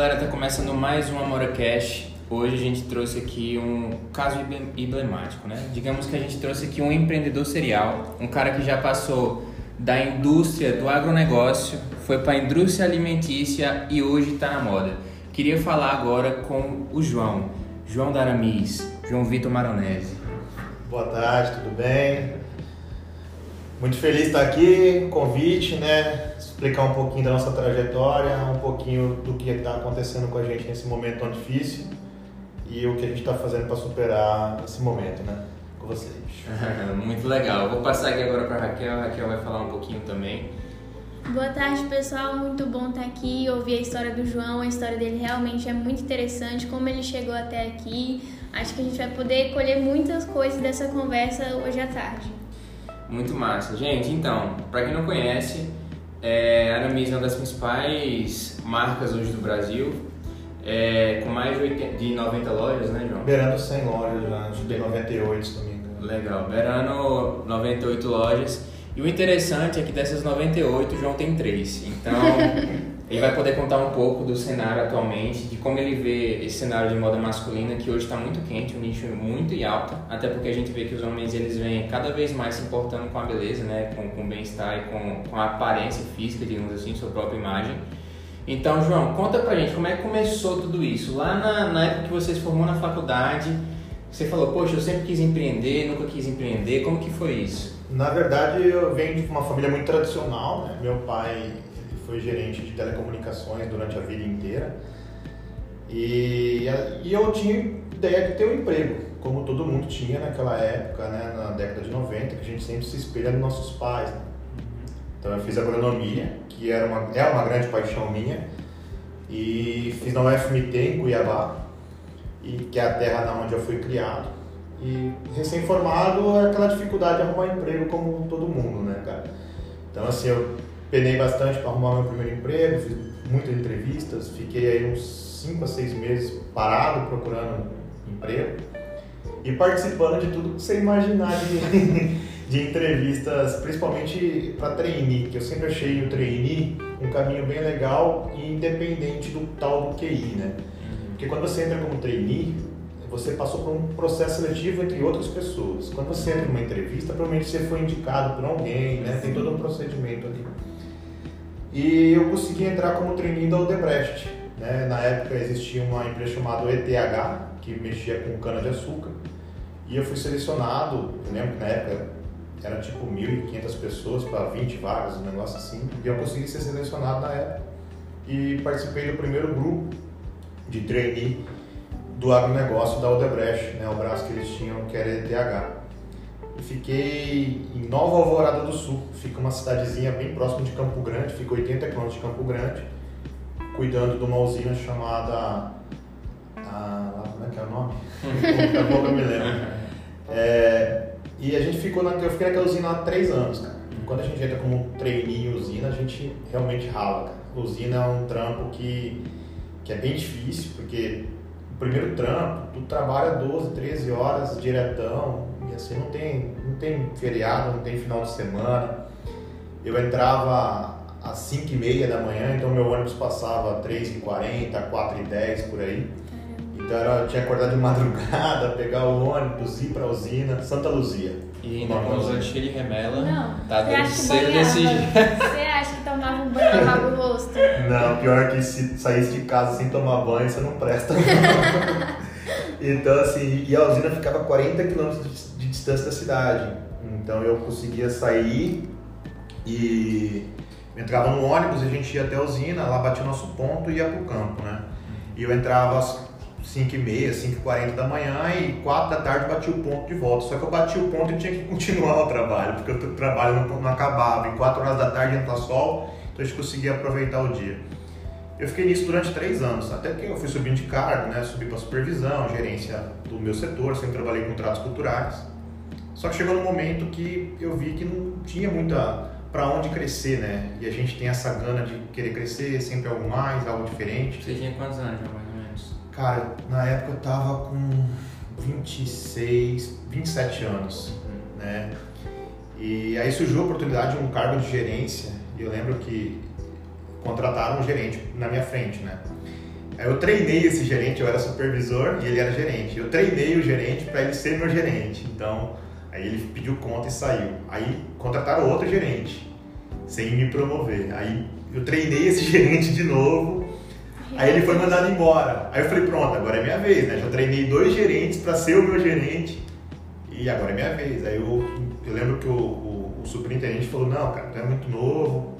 Galera, tá começando mais um Amora Cash. Hoje a gente trouxe aqui um caso emblemático, né? Digamos que a gente trouxe aqui um empreendedor serial, um cara que já passou da indústria do agronegócio, foi para a indústria alimentícia e hoje está na moda. Queria falar agora com o João, João Daramis, João Vitor Maronese. Boa tarde, tudo bem? Muito feliz de estar aqui, convite, né? Explicar um pouquinho da nossa trajetória, um pouquinho do que está acontecendo com a gente nesse momento tão difícil e o que a gente está fazendo para superar esse momento, né? Com vocês. Muito legal. Vou passar aqui agora para a Raquel. A Raquel vai falar um pouquinho também. Boa tarde, pessoal. Muito bom estar aqui, ouvir a história do João. A história dele realmente é muito interessante, como ele chegou até aqui. Acho que a gente vai poder colher muitas coisas dessa conversa hoje à tarde. Muito massa. Gente, então, para quem não conhece, é, a Aramis é uma das principais marcas hoje do Brasil, é, com mais de, 80, de 90 lojas, né, João? Beirando 100 lojas já, acho que 98 se não me engano. Legal, beirando 98 lojas. E o interessante é que dessas 98, o João tem 3. Então, Ele vai poder contar um pouco do cenário atualmente, de como ele vê esse cenário de moda masculina que hoje está muito quente, um nicho muito e alto, até porque a gente vê que os homens eles vêm cada vez mais se importando com a beleza, né, com, com o bem-estar e com, com a aparência física, digamos assim, sua própria imagem. Então, João, conta pra gente como é que começou tudo isso. Lá na, na época que você se formou na faculdade, você falou, poxa, eu sempre quis empreender, nunca quis empreender, como que foi isso? Na verdade, eu venho de uma família muito tradicional, né? Meu pai foi gerente de telecomunicações durante a vida inteira. E, e eu tinha ideia de ter um emprego, como todo mundo tinha naquela época, né, na década de 90, que a gente sempre se espelha nos nossos pais. Né? Então eu fiz agronomia, que era uma, é uma grande paixão minha, e fiz na UFMT em Cuiabá, e, que é a terra onde eu fui criado. E recém-formado é aquela dificuldade de arrumar emprego como todo mundo, né, cara? Então assim, eu penei bastante para arrumar meu primeiro emprego, fiz muitas entrevistas, fiquei aí uns 5 a 6 meses parado procurando emprego e participando de tudo que você imaginar de, de entrevistas, principalmente para trainee, que eu sempre achei o trainee um caminho bem legal e independente do tal do QI, né? Porque quando você entra como trainee, você passou por um processo seletivo entre outras pessoas. Quando você entra numa entrevista, provavelmente você foi indicado por alguém, né? Tem todo um procedimento ali. E eu consegui entrar como trainee da Odebrecht. Né? Na época existia uma empresa chamada ETH, que mexia com cana-de-açúcar. E eu fui selecionado, eu lembro que na época era tipo 1.500 pessoas para 20 vagas, um negócio assim. E eu consegui ser selecionado na época. E participei do primeiro grupo de trainee do agronegócio da Odebrecht, né? o braço que eles tinham, que era ETH fiquei em Nova Alvorada do Sul. Fica uma cidadezinha bem próximo de Campo Grande, fica 80 quilômetros de Campo Grande, cuidando de uma usina chamada. Ah, como é que é o nome? Daqui a pouco eu me lembro. É, e a gente ficou na, eu fiquei naquela usina há três anos, cara. Quando a gente entra como trainee em usina, a gente realmente rala, cara. Usina é um trampo que, que é bem difícil, porque o primeiro trampo, tu trabalha 12, 13 horas diretão, e assim, não tem, não tem feriado, não tem final de semana. Eu entrava às 5 e meia da manhã, então meu ônibus passava às 3h40, 4h10 por aí. Então era, eu tinha que acordar de madrugada, pegar o ônibus, ir pra usina, Santa Luzia. E ainda com os cheio de remela, Não. tá dando cedo desse jeito. Você acha que tomava um banho e lavava o rosto? Não, pior que se saísse de casa sem tomar banho, você não presta. então, assim, e a usina ficava a 40 quilômetros de distância da cidade. Então eu conseguia sair e entrava no ônibus, a gente ia até a usina, lá batia o nosso ponto e ia pro campo, né? E eu entrava às 5h30, 5h40 da manhã e 4 da tarde batia o ponto de volta. Só que eu bati o ponto e tinha que continuar o trabalho, porque o trabalho não, não acabava. Em 4 horas da tarde entra sol, então a gente conseguia aproveitar o dia. Eu fiquei nisso durante três anos, até que eu fui subindo de cargo, né? Subi para supervisão, gerência do meu setor, sempre trabalhei com contratos culturais. Só que chegou no momento que eu vi que não tinha muita para onde crescer, né? E a gente tem essa gana de querer crescer, sempre algo mais, algo diferente. Você tinha quantos anos, mais ou menos? Cara, na época eu tava com 26, 27 anos, né? E aí surgiu a oportunidade de um cargo de gerência, e eu lembro que contrataram um gerente na minha frente, né? Aí eu treinei esse gerente, eu era supervisor e ele era gerente. Eu treinei o gerente para ele ser meu gerente. Então, aí ele pediu conta e saiu. Aí contrataram outro gerente, sem me promover. Aí eu treinei esse gerente de novo. Aí ele foi mandado embora. Aí eu falei, pronto, agora é minha vez, né? Já treinei dois gerentes para ser o meu gerente e agora é minha vez. Aí eu, eu lembro que o, o, o superintendente falou, não, cara, tu é muito novo,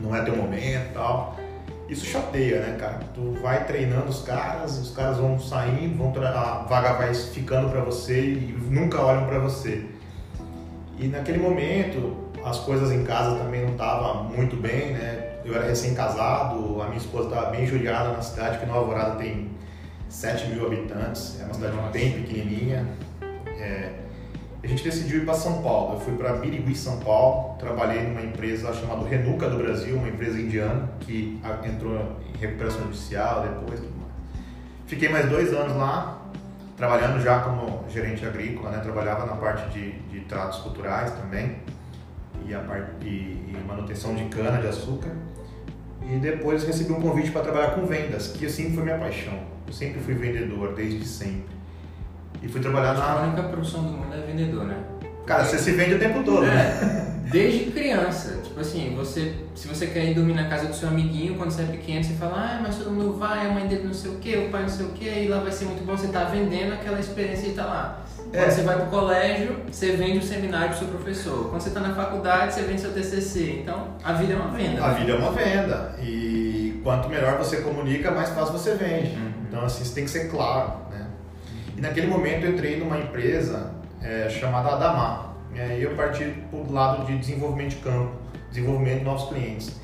não é teu momento e tal. Isso chateia, né, cara? Tu vai treinando os caras, os caras vão saindo, vão a vaga vai ficando para você e nunca olham para você. E naquele momento, as coisas em casa também não estavam muito bem, né? Eu era recém-casado, a minha esposa estava bem judiada na cidade, que Nova Alvorada tem 7 mil habitantes, é uma cidade Nossa. bem pequenininha. É, a gente decidiu ir para São Paulo. Eu fui para Birigui, São Paulo. Trabalhei numa empresa chamada Renuca do Brasil, uma empresa indiana que entrou em recuperação judicial depois. Tudo mais. Fiquei mais dois anos lá, trabalhando já como gerente agrícola, né? Trabalhava na parte de, de tratos culturais também e, a parte, e, e manutenção de cana de açúcar. E depois recebi um convite para trabalhar com vendas, que assim foi minha paixão. Eu sempre fui vendedor, desde sempre. E fui trabalhar na. A única profissão do mundo é vendedor, né? Cara, você se vende o tempo todo, é. né? Desde criança. Tipo assim, você, se você quer ir dormir na casa do seu amiguinho, quando você é pequeno, você fala, ah, mas todo mundo vai, a mãe dele não sei o que, o pai não sei o que, e lá vai ser muito bom. Você tá vendendo aquela experiência e tá lá. Quando é. você vai pro colégio, você vende o seminário pro seu professor. Quando você tá na faculdade, você vende seu TCC. Então, a vida é uma venda. A né? vida é uma venda. E quanto melhor você comunica, mais fácil você vende. Uhum. Então, assim, isso tem que ser claro. E naquele momento eu entrei numa empresa é, chamada Adamar. E aí eu parti para o lado de desenvolvimento de campo, desenvolvimento de novos clientes.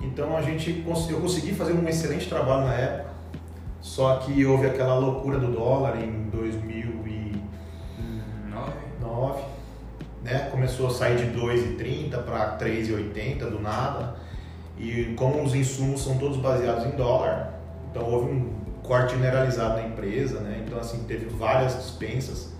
Então a gente eu consegui fazer um excelente trabalho na época, só que houve aquela loucura do dólar em 2009, né? Começou a sair de 2,30 para 3,80 do nada. E como os insumos são todos baseados em dólar, então houve um corte generalizado na empresa, né? Então assim teve várias dispensas.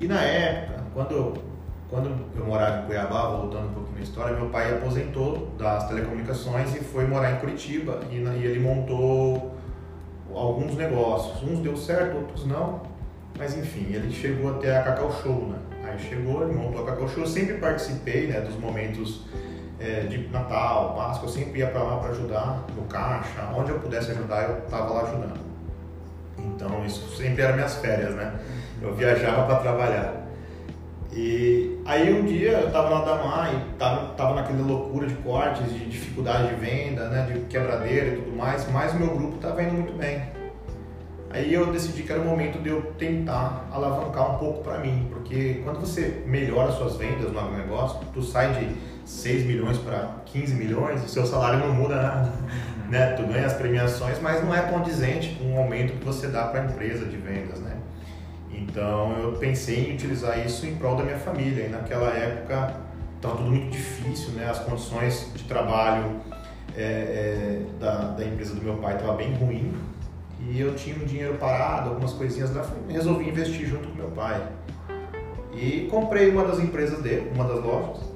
E na época, quando quando eu morava em Cuiabá, voltando um pouquinho na história, meu pai aposentou das telecomunicações e foi morar em Curitiba e, e ele montou alguns negócios. Uns deu certo, outros não. Mas enfim, ele chegou até a Cacau Show, né? Aí chegou, ele montou a Cacau Show. Eu sempre participei, né, dos momentos é, de Natal, Páscoa, eu sempre ia para lá para ajudar no caixa, onde eu pudesse ajudar, eu estava lá ajudando. Então isso sempre eram minhas férias, né? Eu viajava para trabalhar. E aí um dia eu estava na Damar e tava, tava naquela loucura de cortes, de dificuldade de venda, né, de quebradeira e tudo mais, mas o meu grupo estava indo muito bem. Aí eu decidi que era o momento de eu tentar alavancar um pouco para mim, porque quando você melhora suas vendas no negócio, tu sai de 6 milhões para 15 milhões, o seu salário não muda nada. Né? Tu ganha as premiações, mas não é condizente com o aumento que você dá para a empresa de vendas. Né? Então eu pensei em utilizar isso em prol da minha família. E naquela época estava tudo muito difícil, né? as condições de trabalho é, é, da, da empresa do meu pai estavam bem ruim e eu tinha um dinheiro parado, algumas coisinhas lá, resolvi investir junto com meu pai. E comprei uma das empresas dele, uma das lojas,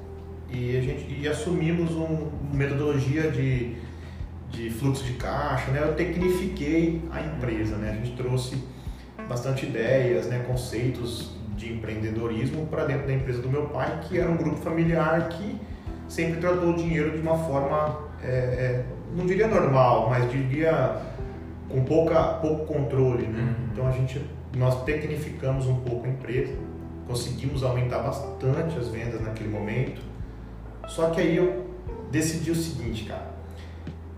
e a gente e assumimos uma metodologia de, de fluxo de caixa, né? Eu tecnifiquei a empresa, né? A gente trouxe bastante ideias, né? conceitos de empreendedorismo para dentro da empresa do meu pai, que era um grupo familiar que sempre tratou o dinheiro de uma forma, é, é, não diria normal, mas diria com pouca, pouco controle. Né? Uhum. Então a gente, nós tecnificamos um pouco a empresa, conseguimos aumentar bastante as vendas naquele momento só que aí eu decidi o seguinte, cara.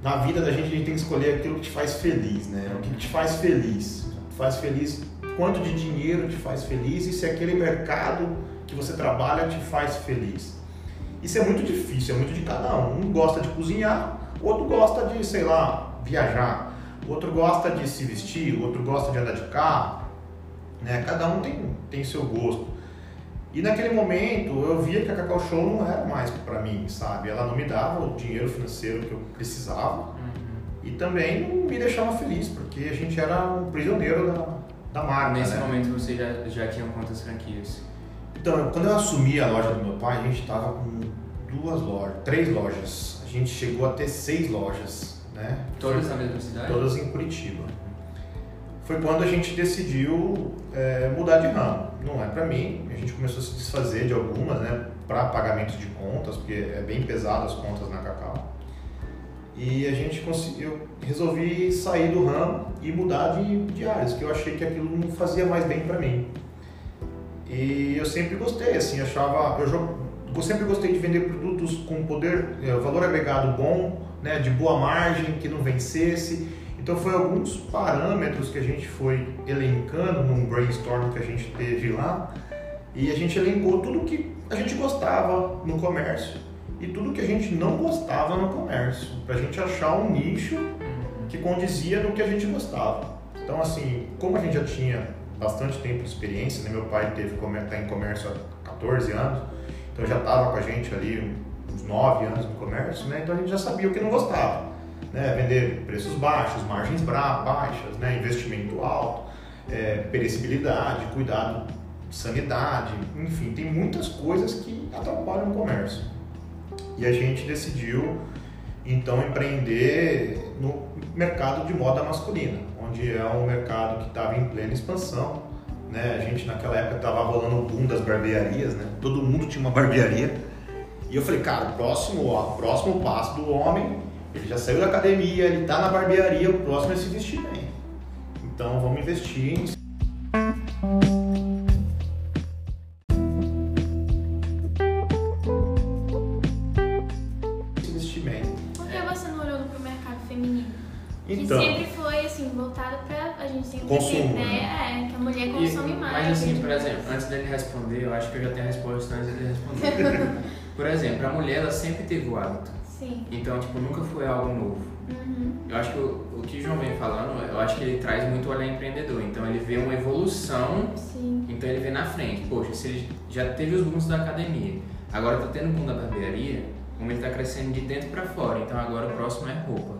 Na vida da gente, a gente tem que escolher aquilo que te faz feliz, né? O que te faz feliz. Faz feliz quanto de dinheiro te faz feliz e se aquele mercado que você trabalha te faz feliz. Isso é muito difícil, é muito de cada um. Um gosta de cozinhar, outro gosta de, sei lá, viajar. Outro gosta de se vestir, outro gosta de andar de carro. Né? Cada um tem, tem seu gosto. E naquele momento eu via que a Cacau Show não era mais para mim, sabe? Ela não me dava o dinheiro financeiro que eu precisava uhum. e também não me deixava feliz, porque a gente era um prisioneiro da, da marca. Nesse né? momento você já, já tinha quantas franquias? Então, quando eu assumi a loja do meu pai, a gente estava com duas lojas, três lojas. A gente chegou a ter seis lojas né? Todas na mesma cidade? Todas em Curitiba. Foi quando a gente decidiu é, mudar de ramo. Não é para mim, a gente começou a se desfazer de algumas, né? Para pagamento de contas, porque é bem pesado as contas na Cacau. E a gente conseguiu, resolvi sair do ramo e mudar de, de áreas, que eu achei que aquilo não fazia mais bem para mim. E eu sempre gostei, assim, achava, eu, eu sempre gostei de vender produtos com poder, é, valor agregado bom, né, de boa margem, que não vencesse. Então foi alguns parâmetros que a gente foi elencando num brainstorm que a gente teve lá e a gente elencou tudo que a gente gostava no comércio e tudo que a gente não gostava no comércio, para a gente achar um nicho que condizia no que a gente gostava. Então assim, como a gente já tinha bastante tempo de experiência, né? meu pai teve tá em comércio há 14 anos, então já estava com a gente ali uns 9 anos no comércio, né? então a gente já sabia o que não gostava. Né? Vender preços baixos, margens baixas, né? investimento alto, é, perecibilidade, cuidado de sanidade, enfim, tem muitas coisas que atrapalham o comércio. E a gente decidiu então empreender no mercado de moda masculina, onde é um mercado que estava em plena expansão. Né? A gente naquela época estava rolando o boom das barbearias, né? todo mundo tinha uma barbearia. E eu falei, cara, o próximo, o próximo passo do homem, ele já saiu da academia, ele está na barbearia, o próximo é se vestir bem. Então vamos investir em Então, que sempre foi assim, voltado pra a gente sempre consumo, né? né? É, que a mulher consome e, mais. Mas assim, por exemplo, antes dele responder, eu acho que eu já tenho a resposta antes dele responder. por exemplo, a mulher ela sempre teve o hábito. Sim. Então, tipo, nunca foi algo novo. Uhum. Eu acho que o, o que o João vem falando, eu acho que ele traz muito o olhar empreendedor. Então ele vê uma evolução, Sim. então ele vê na frente. Poxa, se ele já teve os booms da academia, agora tá tendo o boom da barbearia, como ele tá crescendo de dentro para fora, então agora o próximo é roupa.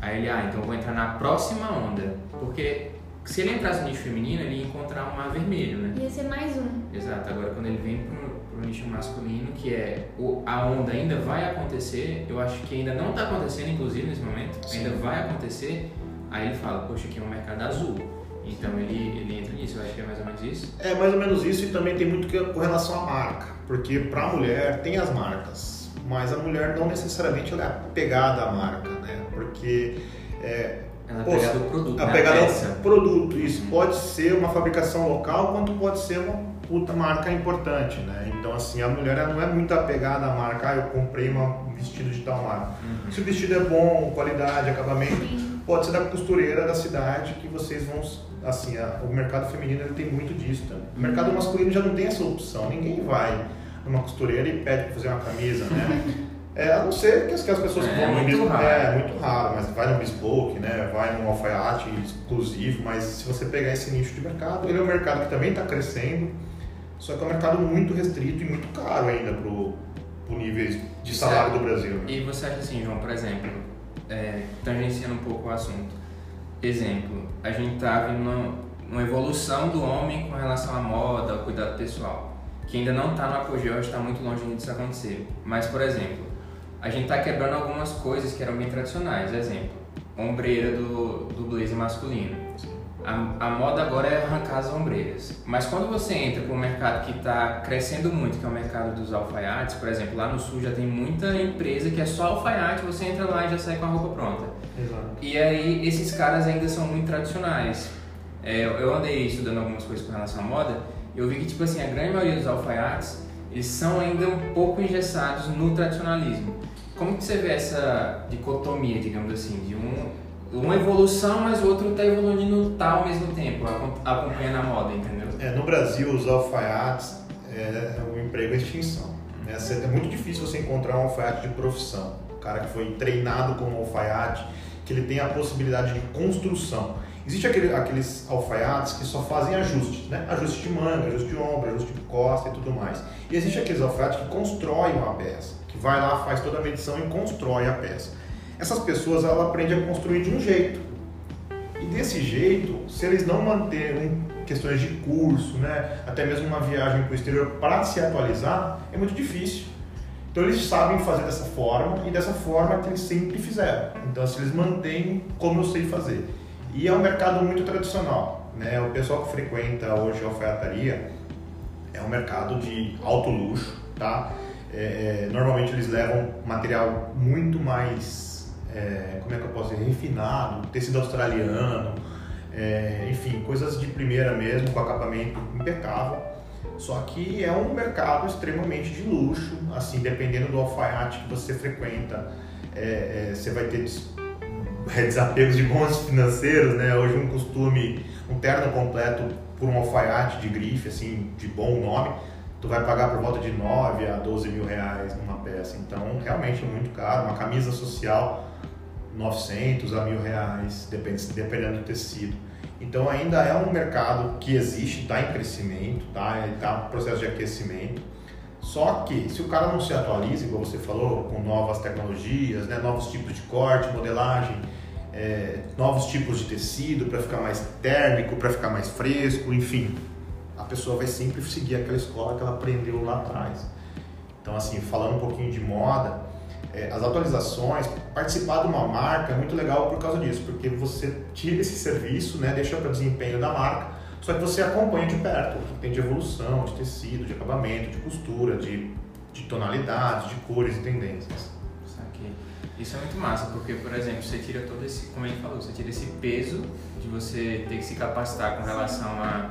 Aí ele, ah, então eu vou entrar na próxima onda. Porque se ele entrasse no nicho feminino, ele ia encontrar um mar vermelho, né? Ia ser mais um. Exato. Agora, quando ele vem pro, pro nicho masculino, que é o, a onda ainda vai acontecer, eu acho que ainda não está acontecendo, inclusive, nesse momento, Sim. ainda vai acontecer, aí ele fala, poxa, aqui é um mercado azul. Então ele, ele entra nisso, eu acho que é mais ou menos isso. É mais ou menos isso e também tem muito que com relação à marca, porque para a mulher tem as marcas, mas a mulher não necessariamente ela é apegada à marca, né? Porque é, Ela é pegada do produto, a né? pegada peça. ao produto, isso pode ser uma fabricação local, quanto pode ser uma puta marca importante, né? Então assim a mulher não é muito apegada à marca, ah, eu comprei uma- um vestido de tal marca. Uhum. Se o vestido é bom, qualidade, acabamento, Sim. pode ser da costureira da cidade que vocês vão assim a- o mercado feminino ele tem muito disso tá? o mercado masculino já não tem essa opção ninguém vai numa costureira e pede para fazer uma camisa né é, a não ser que as, que as pessoas É, vão no muito bis- raro. é muito raro mas vai no bespoke né vai num alfaiate exclusivo mas se você pegar esse nicho de mercado ele é um mercado que também está crescendo só que é um mercado muito restrito e muito caro ainda pro, pro nível de salário do Brasil né? E você acha assim, João, por exemplo, é, tangenciando um pouco o assunto. Exemplo, a gente tá vendo uma, uma evolução do homem com relação à moda, ao cuidado pessoal, que ainda não está no apogeu, está muito longe disso acontecer. Mas, por exemplo, a gente está quebrando algumas coisas que eram bem tradicionais. Exemplo, ombreira do, do blazer masculino. A, a moda agora é arrancar as ombreiras. Mas quando você entra para um mercado que está crescendo muito, que é o mercado dos alfaiates, por exemplo, lá no sul já tem muita empresa que é só alfaiate, você entra lá e já sai com a roupa pronta. Exato. E aí esses caras ainda são muito tradicionais. É, eu andei estudando algumas coisas com relação à moda, eu vi que tipo assim, a grande maioria dos alfaiates, eles são ainda um pouco engessados no tradicionalismo. Como que você vê essa dicotomia, digamos assim, de um uma evolução, mas o outro está evoluindo tá ao mesmo tempo, acom- acompanhando a moda, entendeu? É, no Brasil, os alfaiates é o emprego é extinção. né? É muito difícil você encontrar um alfaiate de profissão. Um cara que foi treinado como alfaiate, que ele tem a possibilidade de construção. Existe aquele, aqueles alfaiates que só fazem ajustes, né? Ajuste de manga, ajuste de ombro, ajuste de costa e tudo mais. E existe aqueles alfaiates que constroem uma peça, que vai lá, faz toda a medição e constrói a peça. Essas pessoas, ela aprende a construir de um jeito. E desse jeito, se eles não manterem questões de curso, né, até mesmo uma viagem para o exterior para se atualizar, é muito difícil. Então eles sabem fazer dessa forma e dessa forma que eles sempre fizeram. Então assim, eles mantêm como eu sei fazer. E é um mercado muito tradicional. Né? O pessoal que frequenta hoje a alfaiataria é um mercado de alto luxo. Tá? É, é normalmente eles levam material muito mais, é, como é que eu posso dizer, refinado, tecido australiano, é, enfim, coisas de primeira mesmo, com acabamento impecável. Só que é um mercado extremamente de luxo, assim, dependendo do alfaiate que você frequenta, é, é, você vai ter des é, desapegos de bons financeiros, né? Hoje um costume, um terno completo por um alfaiate de grife, assim, de bom nome, tu vai pagar por volta de 9 a 12 mil reais numa peça. Então, realmente é muito caro. Uma camisa social, 900 a mil reais, dependendo do tecido. Então ainda é um mercado que existe, está em crescimento, tá? está em processo de aquecimento. Só que se o cara não se atualiza, igual você falou, com novas tecnologias, né? novos tipos de corte, modelagem, é, novos tipos de tecido para ficar mais térmico, para ficar mais fresco, enfim, a pessoa vai sempre seguir aquela escola que ela aprendeu lá atrás. Então, assim, falando um pouquinho de moda, é, as atualizações, participar de uma marca é muito legal por causa disso, porque você tira esse serviço, né, deixa para desempenho da marca, só que você acompanha de perto o que tem de evolução, de tecido, de acabamento, de costura, de, de tonalidades, de cores e tendências. Isso é muito massa, porque, por exemplo, você tira todo esse, como ele falou, você tira esse peso de você ter que se capacitar com relação a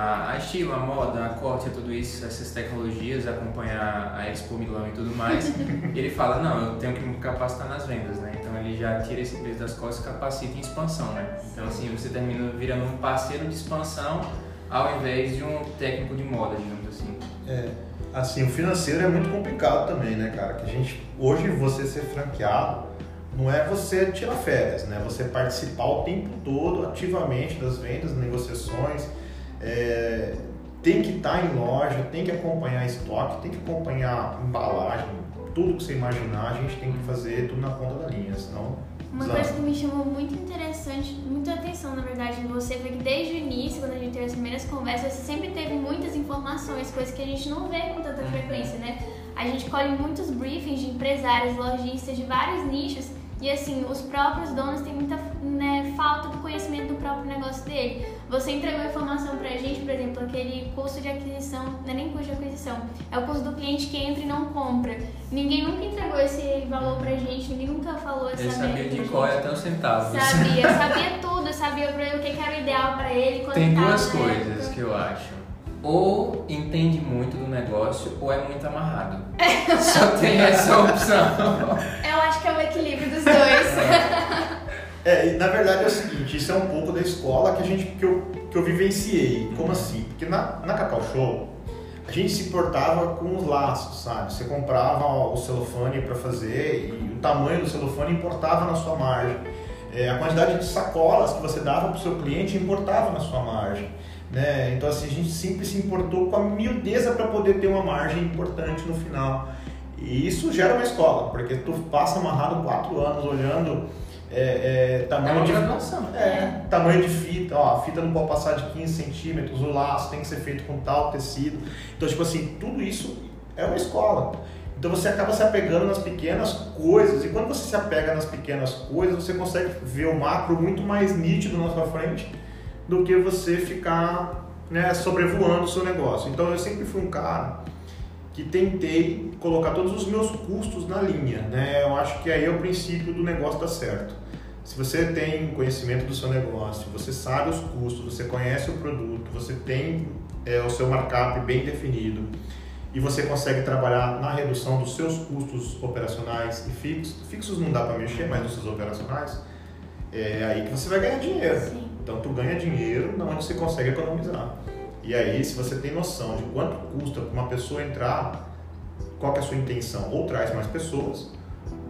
a, a estilo, a moda, a corte, a tudo isso, essas tecnologias, acompanhar a Expo Milão e tudo mais, ele fala, não, eu tenho que me capacitar nas vendas, né? Então ele já tira esse peso das costas e capacita em expansão, né? Então assim, você termina virando um parceiro de expansão ao invés de um técnico de moda, digamos assim. É, assim, o financeiro é muito complicado também, né, cara? Que a gente, hoje você ser franqueado, não é você tirar férias, né? Você participar o tempo todo ativamente das vendas, negociações, é, tem que estar tá em loja, tem que acompanhar estoque, tem que acompanhar embalagem, tudo que você imaginar, a gente tem que fazer tudo na ponta da linha, senão. Uma coisa que me chamou muito interessante, muita atenção na verdade em você foi que desde o início, quando a gente teve as primeiras conversas, você sempre teve muitas informações, coisas que a gente não vê com tanta frequência, né? A gente colhe muitos briefings de empresários, lojistas de vários nichos e assim, os próprios donos têm muita né, falta do conhecimento do próprio negócio dele. Você entregou informação pra gente, por exemplo, aquele custo de aquisição, não é nem custo de aquisição, é o custo do cliente que entra e não compra. Ninguém nunca entregou esse valor pra gente, ninguém nunca falou essa Ele sabia de qual é até um centavo. Sabia, sabia tudo, sabia pra ele o que era o ideal pra ele. Tem duas coisas que eu acho ou entende muito do negócio ou é muito amarrado. Só tem essa opção. Eu acho que é o equilíbrio dos dois. É, na verdade é o seguinte, isso é um pouco da escola que a gente que eu, que eu vivenciei. Como assim? Porque na, na Cacau Show a gente se portava com os laços, sabe? Você comprava o celofane para fazer e o tamanho do celofane importava na sua margem. É, a quantidade de sacolas que você dava para o seu cliente importava na sua margem. Né? Então assim, a gente sempre se importou com a miudeza para poder ter uma margem importante no final. E isso gera uma escola, porque tu passa amarrado quatro anos olhando é, é, tamanho, é de, é, tamanho de fita, ó, a fita não pode passar de 15 centímetros, o laço tem que ser feito com tal tecido. Então, tipo assim, tudo isso é uma escola. Então você acaba se apegando nas pequenas coisas, e quando você se apega nas pequenas coisas, você consegue ver o macro muito mais nítido na sua frente do que você ficar né, sobrevoando o seu negócio. Então eu sempre fui um cara que tentei colocar todos os meus custos na linha. Né? Eu acho que aí é o princípio do negócio dar certo. Se você tem conhecimento do seu negócio, você sabe os custos, você conhece o produto, você tem é, o seu markup bem definido e você consegue trabalhar na redução dos seus custos operacionais e fixos, fixos não dá para mexer, mas os seus operacionais, é aí que você vai ganhar dinheiro. Sim. Então tu ganha dinheiro onde você consegue economizar. E aí, se você tem noção de quanto custa para uma pessoa entrar, qual é a sua intenção? Ou traz mais pessoas,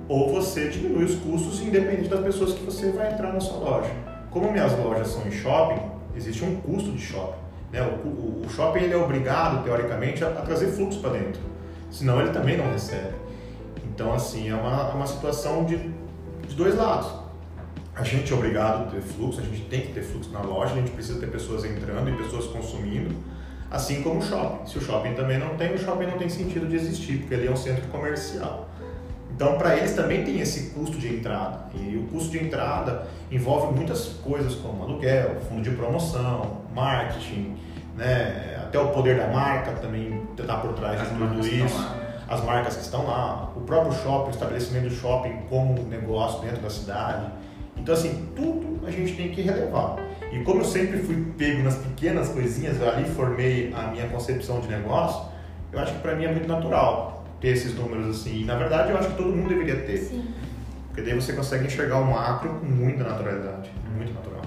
ou você diminui os custos independente das pessoas que você vai entrar na sua loja. Como minhas lojas são em shopping, existe um custo de shopping. Né? O, o, shopping ele é obrigado, teoricamente, a, a trazer fluxo para dentro. Senão ele também não recebe. Então, assim, é uma, é uma situação de, de dois lados a gente é obrigado a ter fluxo, a gente tem que ter fluxo na loja, a gente precisa ter pessoas entrando e pessoas consumindo. Assim como o shopping. Se o shopping também não tem, o shopping não tem sentido de existir, porque ele é um centro comercial. Então, para eles também tem esse custo de entrada. E o custo de entrada envolve muitas coisas como aluguel, fundo de promoção, marketing, né? até o poder da marca também está por trás As de tudo isso. né? As marcas que estão lá, o próprio shopping, o estabelecimento do shopping como um negócio dentro da cidade. Então, assim, tudo a gente tem que relevar. E como eu sempre fui pego nas pequenas coisinhas, eu ali formei a minha concepção de negócio, eu acho que para mim é muito natural ter esses números assim. E na verdade eu acho que todo mundo deveria ter. Sim. Porque daí você consegue enxergar o macro com muita naturalidade. Muito natural.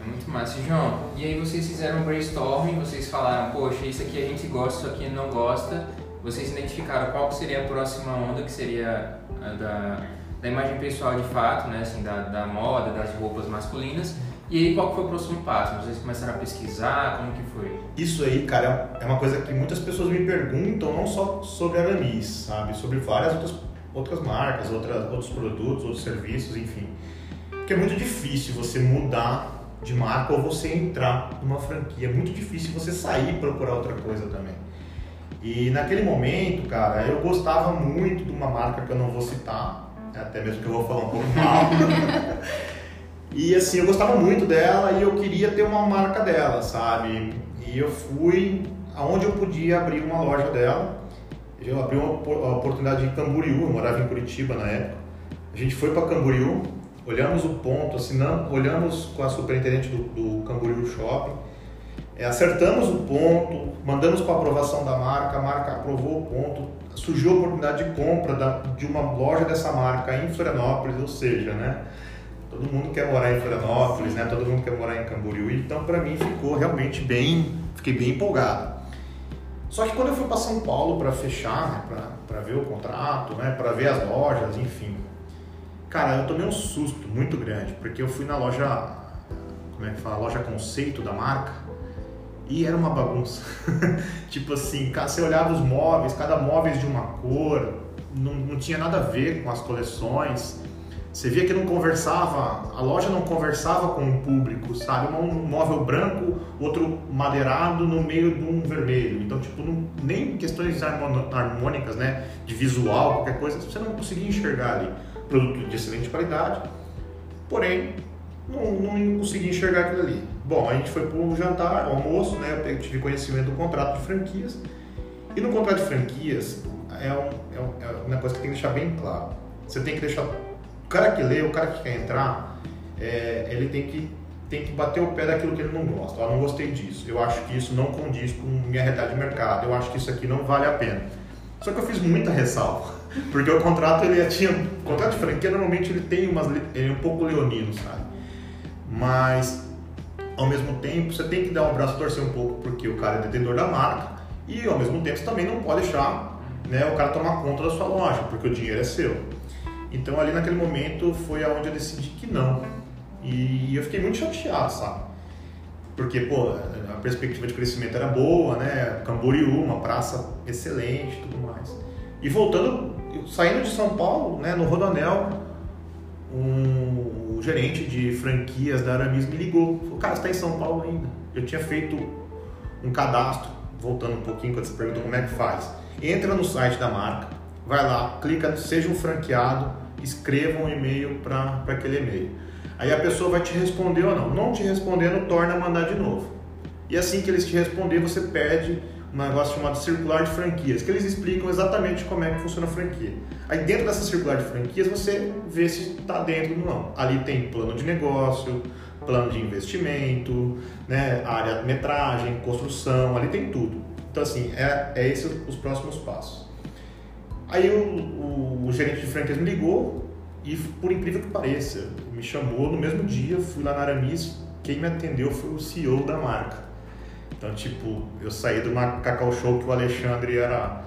É muito massa. João, e aí vocês fizeram um brainstorming, vocês falaram, poxa, isso aqui a gente gosta, isso aqui não gosta. Vocês identificaram qual que seria a próxima onda, que seria a da, da imagem pessoal de fato, né? Assim, da, da moda, das roupas masculinas. E aí qual que foi o próximo passo? Vocês começaram a pesquisar, como que foi? Isso aí, cara, é uma coisa que muitas pessoas me perguntam, não só sobre a Aramis, sabe? Sobre várias outras, outras marcas, outras, outros produtos, outros serviços, enfim. Porque é muito difícil você mudar de marca ou você entrar numa franquia. É muito difícil você sair e procurar outra coisa também. E naquele momento, cara, eu gostava muito de uma marca que eu não vou citar, até mesmo que eu vou falar um pouco mal. E assim, eu gostava muito dela e eu queria ter uma marca dela, sabe? E eu fui aonde eu podia abrir uma loja dela. Eu abri uma oportunidade em Camboriú, eu morava em Curitiba na época. A gente foi para Camboriú, olhamos o ponto, assinamos, olhamos com a superintendente do, do Camboriú Shopping, é, acertamos o ponto, mandamos para aprovação da marca, a marca aprovou o ponto, surgiu a oportunidade de compra da- de uma loja dessa marca em Florianópolis, ou seja, né? Todo mundo quer morar em Florianópolis, né? Todo mundo quer morar em Camboriú. Então, para mim, ficou realmente bem, fiquei bem empolgado. Só que quando eu fui para São Paulo para fechar, né? para ver o contrato, né? Para ver as lojas, enfim, cara, eu tomei um susto muito grande porque eu fui na loja, como é que fala, loja conceito da marca e era uma bagunça. tipo assim, você olhava os móveis, cada móvel de uma cor, não, não tinha nada a ver com as coleções. Você via que não conversava, a loja não conversava com o público, sabe? Um móvel branco, outro madeirado no meio de um vermelho. Então, tipo, não, nem questões harmônicas, né? De visual, qualquer coisa, você não conseguia enxergar ali. Produto de excelente qualidade, porém, não, não conseguia enxergar aquilo ali. Bom, a gente foi para o jantar, almoço, né? Eu tive conhecimento do contrato de franquias. E no contrato de franquias, é, um, é, um, é uma coisa que tem que deixar bem claro. Você tem que deixar o cara que lê, o cara que quer entrar, é, ele tem que, tem que bater o pé daquilo que ele não gosta. Eu não gostei disso. Eu acho que isso não condiz com minha realidade de mercado. Eu acho que isso aqui não vale a pena. Só que eu fiz muita ressalva. Porque o contrato, ele tinha... O contrato de franquia, normalmente, ele tem umas... Ele é um pouco leonino, sabe? Mas, ao mesmo tempo, você tem que dar um braço torcer um pouco, porque o cara é detentor da marca. E, ao mesmo tempo, você também não pode deixar né, o cara tomar conta da sua loja, porque o dinheiro é seu. Então ali naquele momento foi aonde eu decidi que não. E eu fiquei muito chateado, sabe? Porque, pô, a perspectiva de crescimento era boa, né? Camboriú, uma praça excelente tudo mais. E voltando, saindo de São Paulo, né, no Rodanel, um, o gerente de franquias da Aramis me ligou. Falou, cara, você está em São Paulo ainda? Eu tinha feito um cadastro, voltando um pouquinho quando você perguntou como é que faz. Entra no site da marca, vai lá, clica, seja um franqueado, escreva um e-mail para aquele e-mail. Aí a pessoa vai te responder ou não. Não te respondendo, torna a mandar de novo. E assim que eles te responder, você pede um negócio chamado circular de franquias, que eles explicam exatamente como é que funciona a franquia. Aí dentro dessa circular de franquias, você vê se está dentro ou não. Ali tem plano de negócio, plano de investimento, né, área metragem, construção, ali tem tudo. Então assim, é, é esses os próximos passos. Aí o, o, o, gerente de franquias me ligou e, por incrível que pareça, me chamou no mesmo dia, fui lá na Aramis, quem me atendeu foi o CEO da marca. Então, tipo, eu saí de uma Cacau Show que o Alexandre era,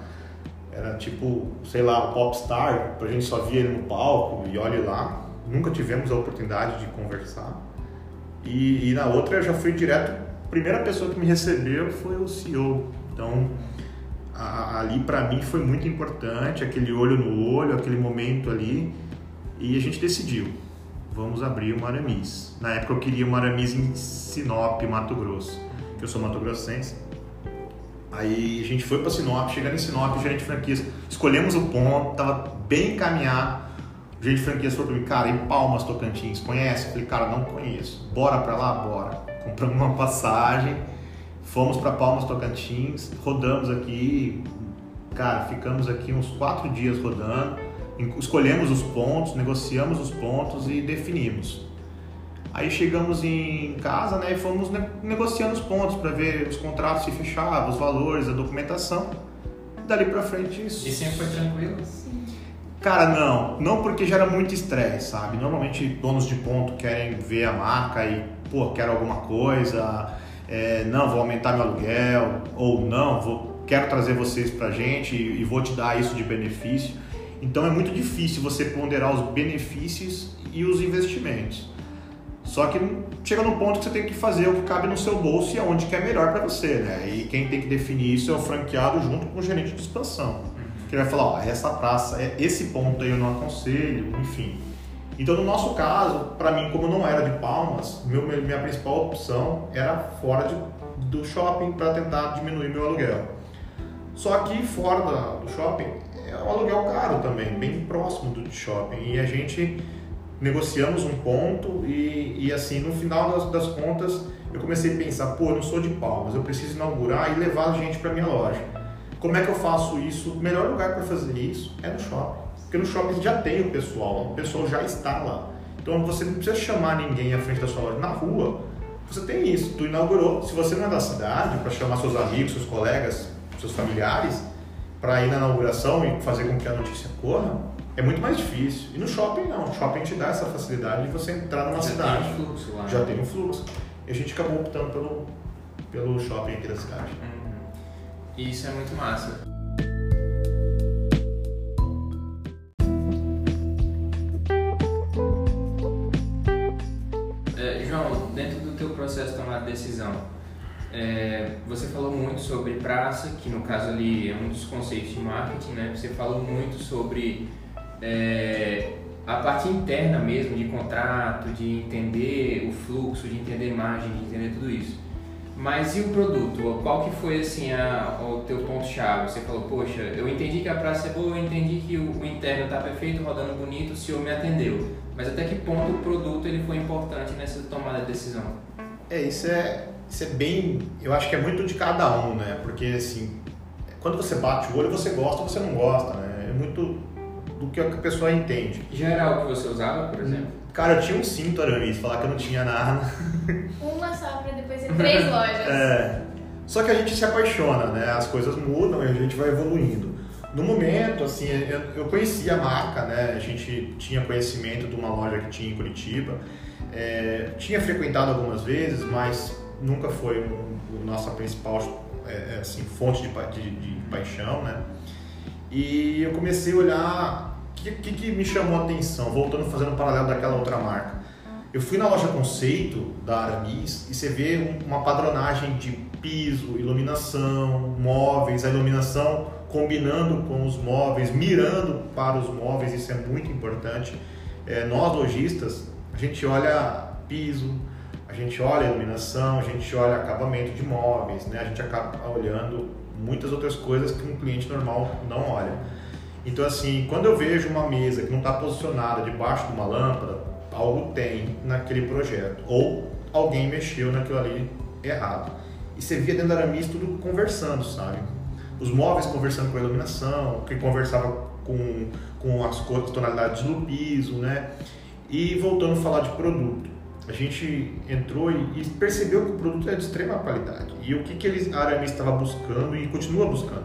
era tipo, sei lá, o popstar, a gente só via ele no palco e olhe lá. Nunca tivemos a oportunidade de conversar. E, e na outra eu já fui direto, a primeira pessoa que me recebeu foi o CEO. Então, a, ali para mim foi muito importante, aquele olho no olho, aquele momento ali. E a gente decidiu, vamos abrir uma Aramis. Na época eu queria uma Aramis em Sinop, Mato Grosso, que eu sou mato grossense. Aí a gente foi para Sinop, chegando em Sinop, gerente de franquias, escolhemos o ponto, tava bem encaminhado. O gerente de franquias falou para mim, cara, em Palmas, Tocantins, conhece? Eu falei, cara, não conheço. Bora para lá? Bora. Compramos uma passagem, fomos para Palmas, Tocantins, rodamos aqui, cara, ficamos aqui uns quatro dias rodando, escolhemos os pontos, negociamos os pontos e definimos. Aí chegamos em casa né, e fomos negociando os pontos para ver os contratos se fechavam, os valores, a documentação. Dali para frente isso. E sempre foi tranquilo? Sim. Cara, não. Não porque gera muito estresse, sabe? Normalmente donos de ponto querem ver a marca e, pô, quero alguma coisa, é, não, vou aumentar meu aluguel, ou não, vou, quero trazer vocês pra gente e, e vou te dar isso de benefício. Então é muito difícil você ponderar os benefícios e os investimentos. Só que chega no ponto que você tem que fazer o que cabe no seu bolso e aonde que é melhor para você, né? E quem tem que definir isso é o franqueado junto com o gerente de expansão. Que vai falar, ó, essa praça, é esse ponto aí eu não aconselho, enfim. Então, no nosso caso, para mim, como não era de Palmas, meu, minha principal opção era fora de, do shopping para tentar diminuir meu aluguel. Só que fora da, do shopping é um aluguel caro também, bem próximo do shopping. E a gente negociamos um ponto e, e assim, no final das, das, contas, eu comecei a pensar, pô, eu não sou de Palmas, eu preciso inaugurar e levar gente para minha loja. Como é que eu faço isso? O melhor lugar para fazer isso é no shopping. Porque no shopping já tem o pessoal, o pessoal já está lá. Então você não precisa chamar ninguém à frente da sua loja. Na rua, você tem isso. Tu inaugurou. Se você não é da cidade, para chamar seus amigos, seus colegas, seus familiares, para ir na inauguração e fazer com que a notícia corra, é muito mais difícil. E no shopping não. O shopping te dá essa facilidade de você entrar numa já cidade. Tem um fluxo lá. Já tem um fluxo. E a gente acabou optando pelo, pelo shopping aqui da cidade. E isso é muito massa. É, você falou muito sobre praça, que no caso ali é um dos conceitos de marketing, né? Você falou muito sobre é, a parte interna mesmo de contrato, de entender o fluxo, de entender margem, de entender tudo isso. Mas e o produto? Qual que foi assim a, o teu ponto chave? Você falou, poxa, eu entendi que a praça é boa, eu entendi que o, o interno está perfeito, rodando bonito, o senhor me atendeu. Mas até que ponto o produto ele foi importante nessa tomada de decisão? É, isso é, isso é bem, eu acho que é muito de cada um, né? Porque assim, quando você bate o olho, você gosta ou você não gosta, né? É muito do que a pessoa entende. Já era o que você usava, por exemplo? Cara, eu tinha um cinto Aramis, falar que eu não tinha nada. Uma só pra depois ser três lojas. É. Só que a gente se apaixona, né? As coisas mudam e a gente vai evoluindo. No momento, assim, eu, eu conhecia a marca, né? A gente tinha conhecimento de uma loja que tinha em Curitiba. É, tinha frequentado algumas vezes, mas nunca foi o, nossa principal é, assim, fonte de, de, de paixão, né? E eu comecei a olhar que, que, que me chamou a atenção, voltando fazendo um paralelo daquela outra marca. Eu fui na loja Conceito da Aramis e você vê uma padronagem de piso, iluminação, móveis, a iluminação combinando com os móveis, mirando para os móveis, isso é muito importante. É, nós lojistas, a gente olha piso, a gente olha iluminação, a gente olha acabamento de móveis, né? a gente acaba olhando muitas outras coisas que um cliente normal não olha. Então, assim, quando eu vejo uma mesa que não está posicionada debaixo de uma lâmpada, algo tem naquele projeto. Ou alguém mexeu naquilo ali errado. E você via dentro da Aramis tudo conversando, sabe? Os móveis conversando com a iluminação, que conversava com, com as cores, tonalidades do piso, né? E voltando a falar de produto. A gente entrou e, percebeu que o produto é de extrema qualidade. E o que, que eles, a Aramis estava buscando e continua buscando?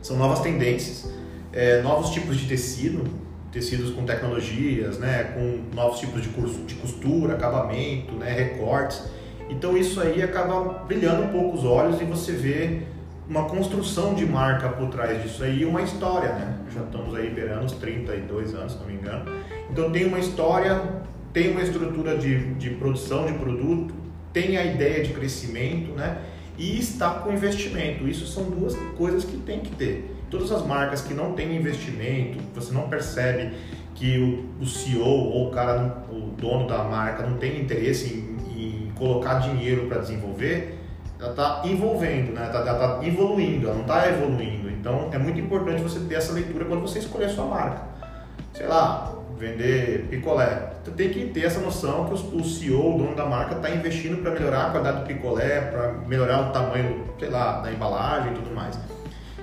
São novas tendências é, novos tipos de tecido, tecidos com tecnologias, né, com novos tipos de, curso, de costura, acabamento, né, recortes. Então isso aí acaba brilhando um pouco os olhos e você vê uma construção de marca por trás disso aí, uma história, né? Já estamos aí beirando os 32 anos, se não me engano. Então tem uma história, tem uma estrutura de, de produção de produto, tem a ideia de crescimento, né? E está com investimento. Isso são duas coisas que tem que ter todas as marcas que não têm investimento, você não percebe que o, o CEO ou o cara, o dono da marca não tem interesse em, em colocar dinheiro para desenvolver, ela está envolvendo, né? ela está tá evoluindo, ela não está evoluindo. Então é muito importante você ter essa leitura quando você escolher a sua marca. Sei lá, vender picolé. Você tem que ter essa noção que o CEO, o dono da marca, está investindo para melhorar a qualidade do picolé, para melhorar o tamanho, sei lá, da embalagem e tudo mais.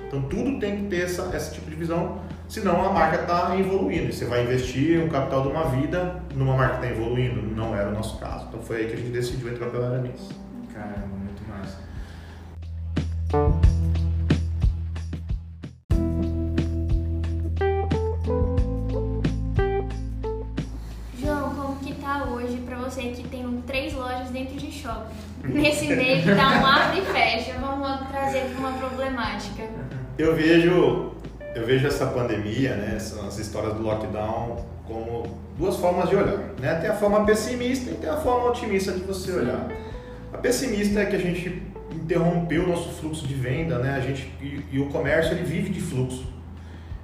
Então tudo tem que ter essa, esse tipo de visão, senão a marca está evoluindo. Você vai investir um capital de uma vida numa marca que está evoluindo. Não era o nosso caso. Então foi aí que a gente decidiu entrar pela Aramis. Caramba, muito massa. Shopping? Nesse meio que tá um abre e fecha, vamos trazer uma problemática. Eu vejo, eu vejo essa pandemia, né, essas histórias do lockdown como duas formas de olhar, né? Tem a forma pessimista e tem a forma otimista de você olhar. A pessimista é que a gente interrompeu o nosso fluxo de venda, né? A gente e, e o comércio ele vive de fluxo.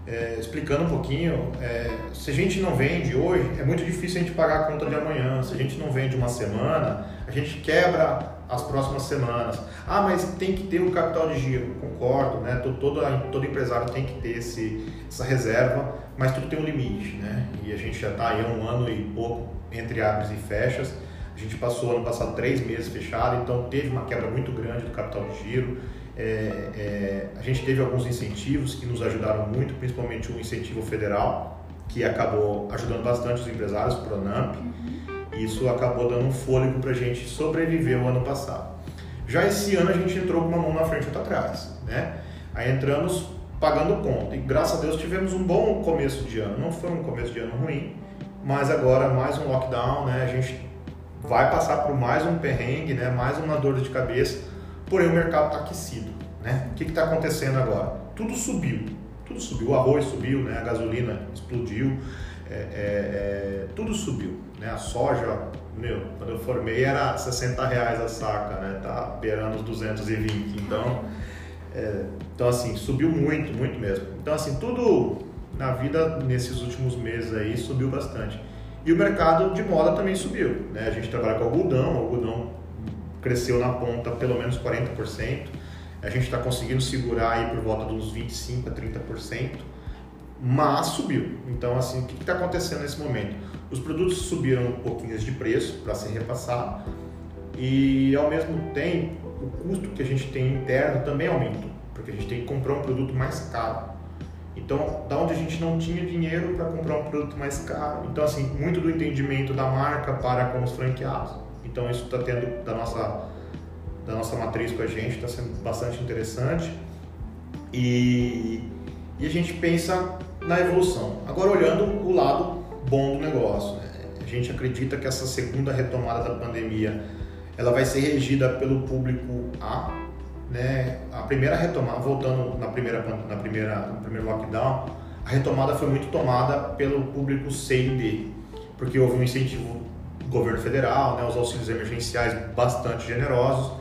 É, explicando um pouquinho, é, se a gente não vende hoje, é muito difícil a gente pagar a conta de amanhã. Se a gente não vende uma semana, a gente quebra as próximas semanas. Ah, mas tem que ter um capital de giro. Concordo, né? Todo, todo empresário tem que ter esse, essa reserva, mas tudo tem um limite, né? E a gente já está aí há um ano e pouco entre abres e fechas. A gente passou ano passado três meses fechado, então teve uma quebra muito grande do capital de giro. É, é, a gente teve alguns incentivos que nos ajudaram muito, principalmente o incentivo federal, que acabou ajudando bastante os empresários, o Pronamp. Isso acabou dando um fôlego para a gente sobreviver o ano passado. Já esse ano a gente entrou com uma mão na frente e outra atrás, né? Aí entramos pagando conta e graças a Deus tivemos um bom começo de ano. Não foi um começo de ano ruim, mas agora mais um lockdown, né? A gente vai passar por mais um perrengue, né? Mais uma dor de cabeça. Porém o mercado está aquecido, né? O que está acontecendo agora? Tudo subiu, tudo subiu. O arroz subiu, né? A gasolina explodiu, é, é, é, tudo subiu. Né? A soja, meu, quando eu formei era 60 reais a saca, né? Tá beirando os 220. Então, é, então assim, subiu muito, muito mesmo. Então assim, tudo na vida nesses últimos meses aí subiu bastante. E o mercado de moda também subiu. Né? A gente trabalha com algodão, o algodão cresceu na ponta pelo menos 40%. A gente está conseguindo segurar aí por volta dos 25% a 30%, mas subiu. Então, assim, o que está acontecendo nesse momento? Os produtos subiram um pouquinho de preço para ser repassado e, ao mesmo tempo, o custo que a gente tem interno também aumentou, porque a gente tem que comprar um produto mais caro. Então, da onde a gente não tinha dinheiro para comprar um produto mais caro. Então, assim, muito do entendimento da marca para com os franqueados. Então, isso está tendo da nossa da nossa matriz com a gente, está sendo bastante interessante. E, e a gente pensa na evolução. Agora, olhando o lado bom do negócio, né? a gente acredita que essa segunda retomada da pandemia ela vai ser regida pelo público A, né? A primeira retomada, voltando na primeira na primeira no primeiro lockdown, a retomada foi muito tomada pelo público C e D, porque houve um incentivo do governo federal, né? Os auxílios emergenciais bastante generosos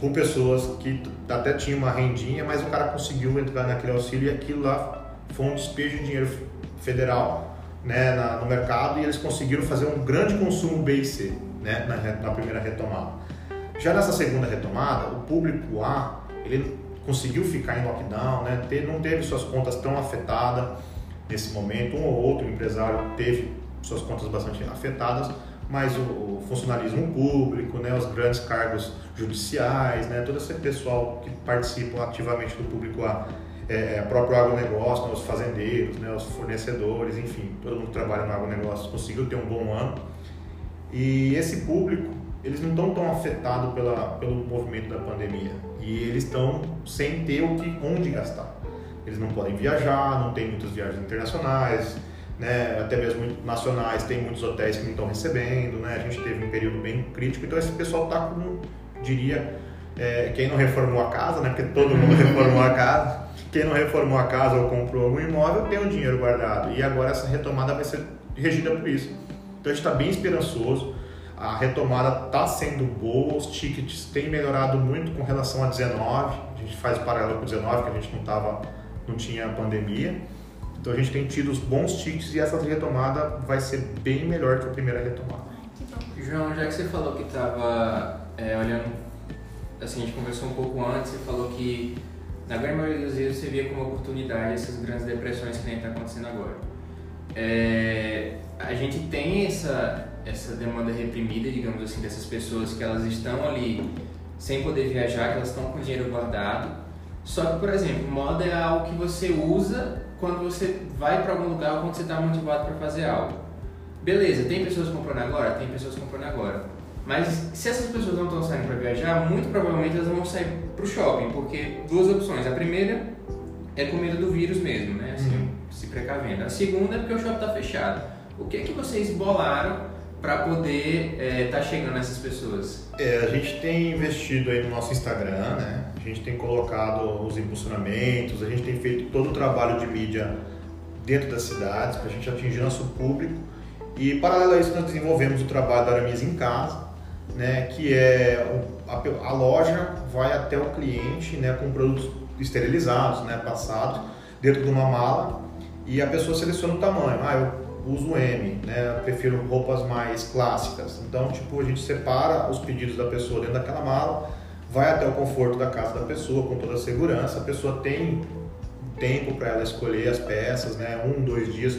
com pessoas que até tinham uma rendinha, mas o cara conseguiu entrar naquele auxílio e aquilo lá foi um despejo de dinheiro federal né, na, no mercado e eles conseguiram fazer um grande consumo B e C né, na, na primeira retomada. Já nessa segunda retomada, o público A ele conseguiu ficar em lockdown, né, ter, não teve suas contas tão afetadas nesse momento. Um ou outro empresário teve suas contas bastante afetadas, mas o, o, funcionalismo público, né, os grandes cargos judiciais, né, todo esse pessoal que participa ativamente do público A, é, é próprio agronegócio, né, os fazendeiros, né, os fornecedores, enfim, todo mundo que trabalha no agronegócio conseguiu ter um bom ano. E esse público, eles não estão tão afetados pela, pelo movimento da pandemia e eles estão sem ter o que, onde gastar. Eles não podem viajar, não tem muitas viagens internacionais, né, até mesmo nacionais, tem muitos hotéis que não estão recebendo, né, a gente teve um período bem crítico, então esse pessoal está como, diria, é, quem não reformou a casa, né, porque todo mundo reformou a casa, quem não reformou a casa ou comprou algum imóvel tem o dinheiro guardado, e agora essa retomada vai ser regida por isso. Então a gente está bem esperançoso, a retomada está sendo boa, os tickets têm melhorado muito com relação a 19, a gente faz paralelo com 19, que a gente não, tava, não tinha pandemia, então a gente tem tido os bons tickets e essa retomada vai ser bem melhor que a primeira retomada. João, já que você falou que estava é, olhando assim, a gente conversou um pouco antes, você falou que na grande maioria dos vezes você via como oportunidade essas grandes depressões que nem está acontecendo agora. É, a gente tem essa, essa demanda reprimida, digamos assim, dessas pessoas que elas estão ali sem poder viajar, que elas estão com dinheiro guardado. Só que, por exemplo, moda é algo que você usa quando você vai para algum lugar ou quando você está motivado para fazer algo. Beleza, tem pessoas comprando agora? Tem pessoas comprando agora. Mas se essas pessoas não estão saindo para viajar, muito provavelmente elas vão sair para o shopping, porque duas opções. A primeira é com medo do vírus mesmo, né? Assim, uhum. se precavendo. A segunda é porque o shopping está fechado. O que é que vocês bolaram para poder estar é, tá chegando nessas pessoas? É, a gente tem investido aí no nosso Instagram, né? A gente tem colocado os impulsionamentos, a gente tem feito todo o trabalho de mídia dentro das cidades para a gente atingir nosso público. E paralelo a isso nós desenvolvemos o trabalho da Aramis em casa, né? Que é a, a loja vai até o cliente, né? Com produtos esterilizados, né? Passados dentro de uma mala e a pessoa seleciona o tamanho. Ah, eu uso M, né? Prefiro roupas mais clássicas. Então, tipo, a gente separa os pedidos da pessoa dentro daquela mala, vai até o conforto da casa da pessoa com toda a segurança. A pessoa tem tempo para ela escolher as peças, né? Um, dois dias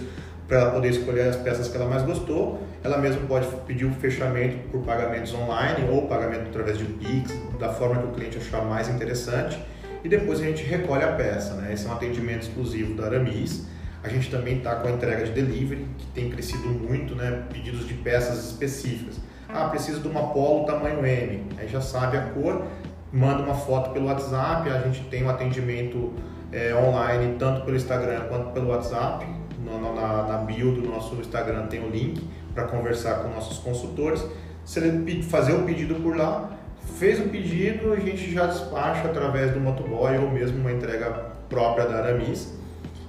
para ela poder escolher as peças que ela mais gostou. Ela mesma pode pedir o fechamento por pagamentos online ou pagamento através de Pix, da forma que o cliente achar mais interessante. E depois a gente recolhe a peça, né? Esse é um atendimento exclusivo da Aramis a gente também está com a entrega de delivery, que tem crescido muito, né? Pedidos de peças específicas. Ah, preciso de uma polo tamanho M. Aí já sabe a cor, manda uma foto pelo WhatsApp. A gente tem um atendimento é, online tanto pelo Instagram quanto pelo WhatsApp. No, na, na bio do nosso Instagram tem o link para conversar com nossos consultores. Se ele fazer o pedido por lá, fez o pedido, a gente já despacha através do motoboy ou mesmo uma entrega própria da Aramis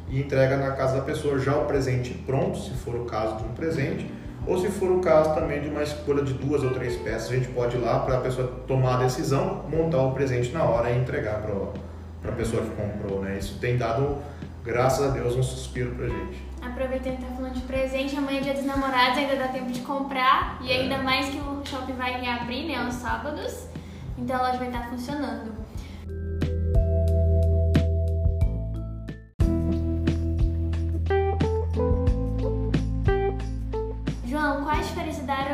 e entrega na casa da pessoa já o presente pronto, se for o caso de um presente, ou se for o caso também de uma escolha de duas ou três peças, a gente pode ir lá para a pessoa tomar a decisão, montar o presente na hora e entregar para a pessoa que comprou. Né? Isso tem dado, graças a Deus, um suspiro para gente. Aproveitando que tá falando de presente, amanhã é dia dos namorados, ainda dá tempo de comprar, e ainda mais que o shopping vai reabrir, né, aos sábados, então a loja vai estar funcionando.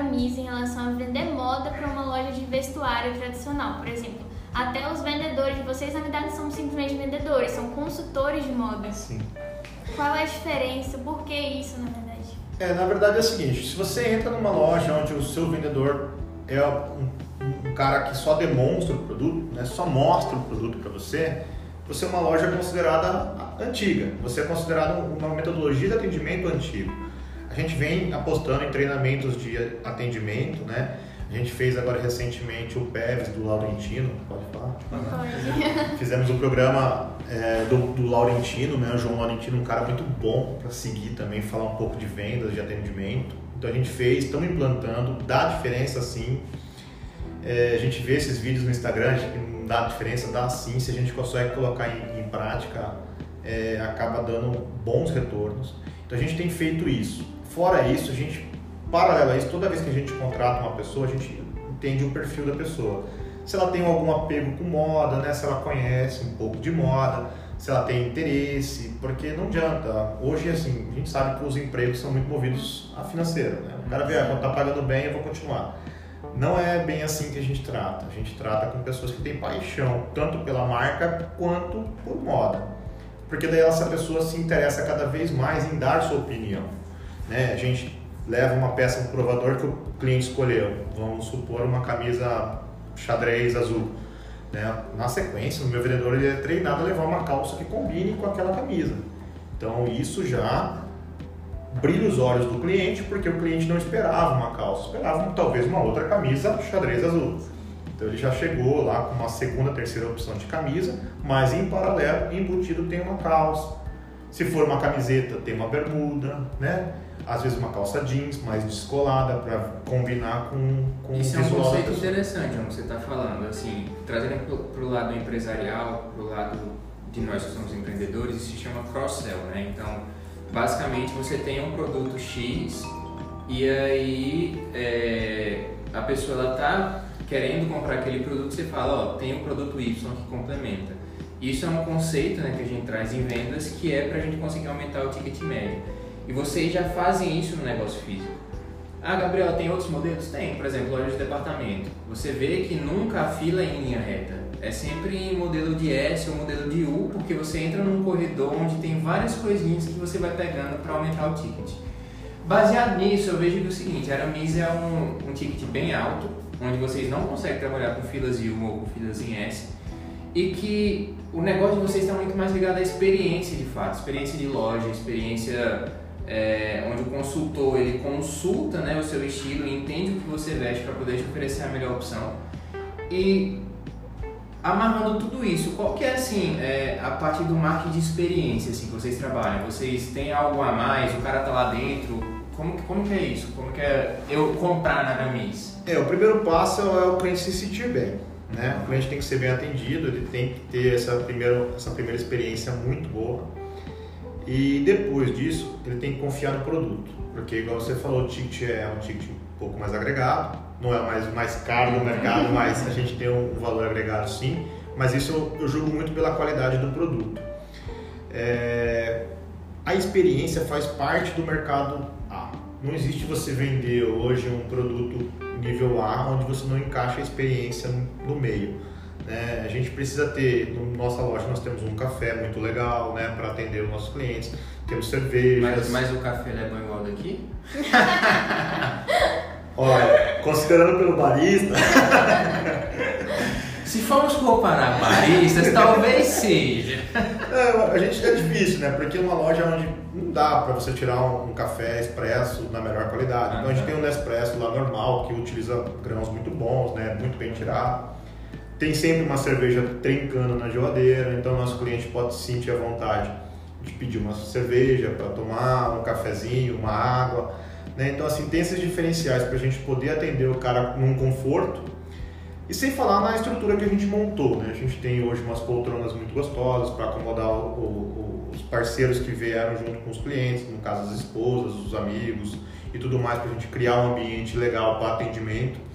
Aramis em relação a vender moda para uma loja de vestuário tradicional, por exemplo. Até os vendedores de vocês, na verdade, são simplesmente vendedores, são consultores de moda. Sim. Qual é a diferença? Por que isso, na verdade? É, na verdade é o seguinte, se você entra numa loja onde o seu vendedor é um, um cara que só demonstra o produto, né, só mostra o produto para você, você é uma loja considerada antiga, você é considerado uma metodologia de atendimento antigo. A gente vem apostando em treinamentos de atendimento, né? A gente fez agora recentemente o PEVs do Laurentino, pode falar? Pode. Fizemos o programa é, do, do, Laurentino, né? O João Laurentino, um cara muito bom para seguir também, falar um pouco de vendas, de atendimento. Então a gente fez, estamos implantando, dá diferença sim. É, a gente vê esses vídeos no Instagram, não dá diferença, dá sim. Se a gente consegue colocar em, em prática, é, acaba dando bons retornos. Então a gente tem feito isso. Fora isso, a gente, paralelo a isso, toda vez que a gente contrata uma pessoa, a gente entende o perfil da pessoa. Se ela tem algum apego com moda, né? se ela conhece um pouco de moda, se ela tem interesse, porque não adianta. Hoje, assim, a gente sabe que os empregos são muito movidos a financeiro. Né? O cara vê, ah, tá pagando bem, eu vou continuar. Não é bem assim que a gente trata. A gente trata com pessoas que têm paixão, tanto pela marca quanto por moda. Porque daí essa pessoa se interessa cada vez mais em dar sua opinião. Né? A gente leva uma peça para provador que o cliente escolheu. Vamos supor uma camisa xadrez azul. Né? Na sequência, o meu vendedor ele é treinado a levar uma calça que combine com aquela camisa. Então isso já brilha os olhos do cliente, porque o cliente não esperava uma calça, esperava talvez uma outra camisa xadrez azul. Então ele já chegou lá com uma segunda, terceira opção de camisa, mas em paralelo, embutido tem uma calça. Se for uma camiseta, tem uma bermuda, né? Às vezes uma calça jeans mais descolada para combinar com, com Isso o é um conceito interessante, como você está falando, assim, trazendo para o lado empresarial, para o lado de nós que somos empreendedores, isso se chama cross-sell, né? Então, basicamente você tem um produto X e aí é, a pessoa ela tá querendo comprar aquele produto, você fala, ó, tem o produto Y que complementa. Isso é um conceito né, que a gente traz em vendas que é para a gente conseguir aumentar o ticket médio. E vocês já fazem isso no negócio físico. Ah, Gabriel, tem outros modelos? Tem, por exemplo, loja de departamento. Você vê que nunca a fila é em linha reta. É sempre em modelo de S ou modelo de U, porque você entra num corredor onde tem várias coisinhas que você vai pegando para aumentar o ticket. Baseado nisso, eu vejo que é o seguinte, Aramis é um, um ticket bem alto, onde vocês não conseguem trabalhar com filas U ou com filas em S, e que o negócio de vocês está muito mais ligado à experiência de fato, experiência de loja, experiência é, onde o consultor ele consulta né, o seu estilo e entende o que você veste para poder te oferecer a melhor opção. E amarrando tudo isso, qual que é assim é, a parte do marketing de experiência assim, que vocês trabalham? Vocês têm algo a mais? O cara tá lá dentro? Como, como que é isso? Como que é eu comprar na Aramis? É, o primeiro passo é o cliente se sentir bem. Né? O cliente tem que ser bem atendido, ele tem que ter essa primeira, essa primeira experiência muito boa e depois disso, ele tem que confiar no produto, porque igual você falou, o ticket é um ticket um pouco mais agregado, não é mais, mais caro no mercado, mas a gente tem um valor agregado sim, mas isso eu, eu julgo muito pela qualidade do produto. É, a experiência faz parte do mercado A. Não existe você vender hoje um produto nível A onde você não encaixa a experiência no meio. Né? A gente precisa ter, na nossa loja nós temos um café muito legal né, para atender os nossos clientes, temos cervejas. Mas, mas o café é bom igual daqui? Olha, considerando pelo barista. Se formos comparar baristas, talvez seja. É, a gente é difícil, né? Porque é uma loja onde não dá para você tirar um, um, café expresso na melhor qualidade. Então a gente tem um Nespresso lá normal que utiliza grãos muito bons, né? Muito bem tirado. Tem sempre uma cerveja trincando na geladeira, então nosso cliente pode se sentir à vontade de pedir uma cerveja para tomar, um cafezinho, uma água. Né? Então, assim, tem esses diferenciais para a gente poder atender o cara num conforto. E sem falar na estrutura que a gente montou, né? A gente tem hoje umas poltronas muito gostosas para acomodar o, o, os parceiros que vieram junto com os clientes, no caso as esposas, os amigos e tudo mais, para a gente criar um ambiente legal para atendimento.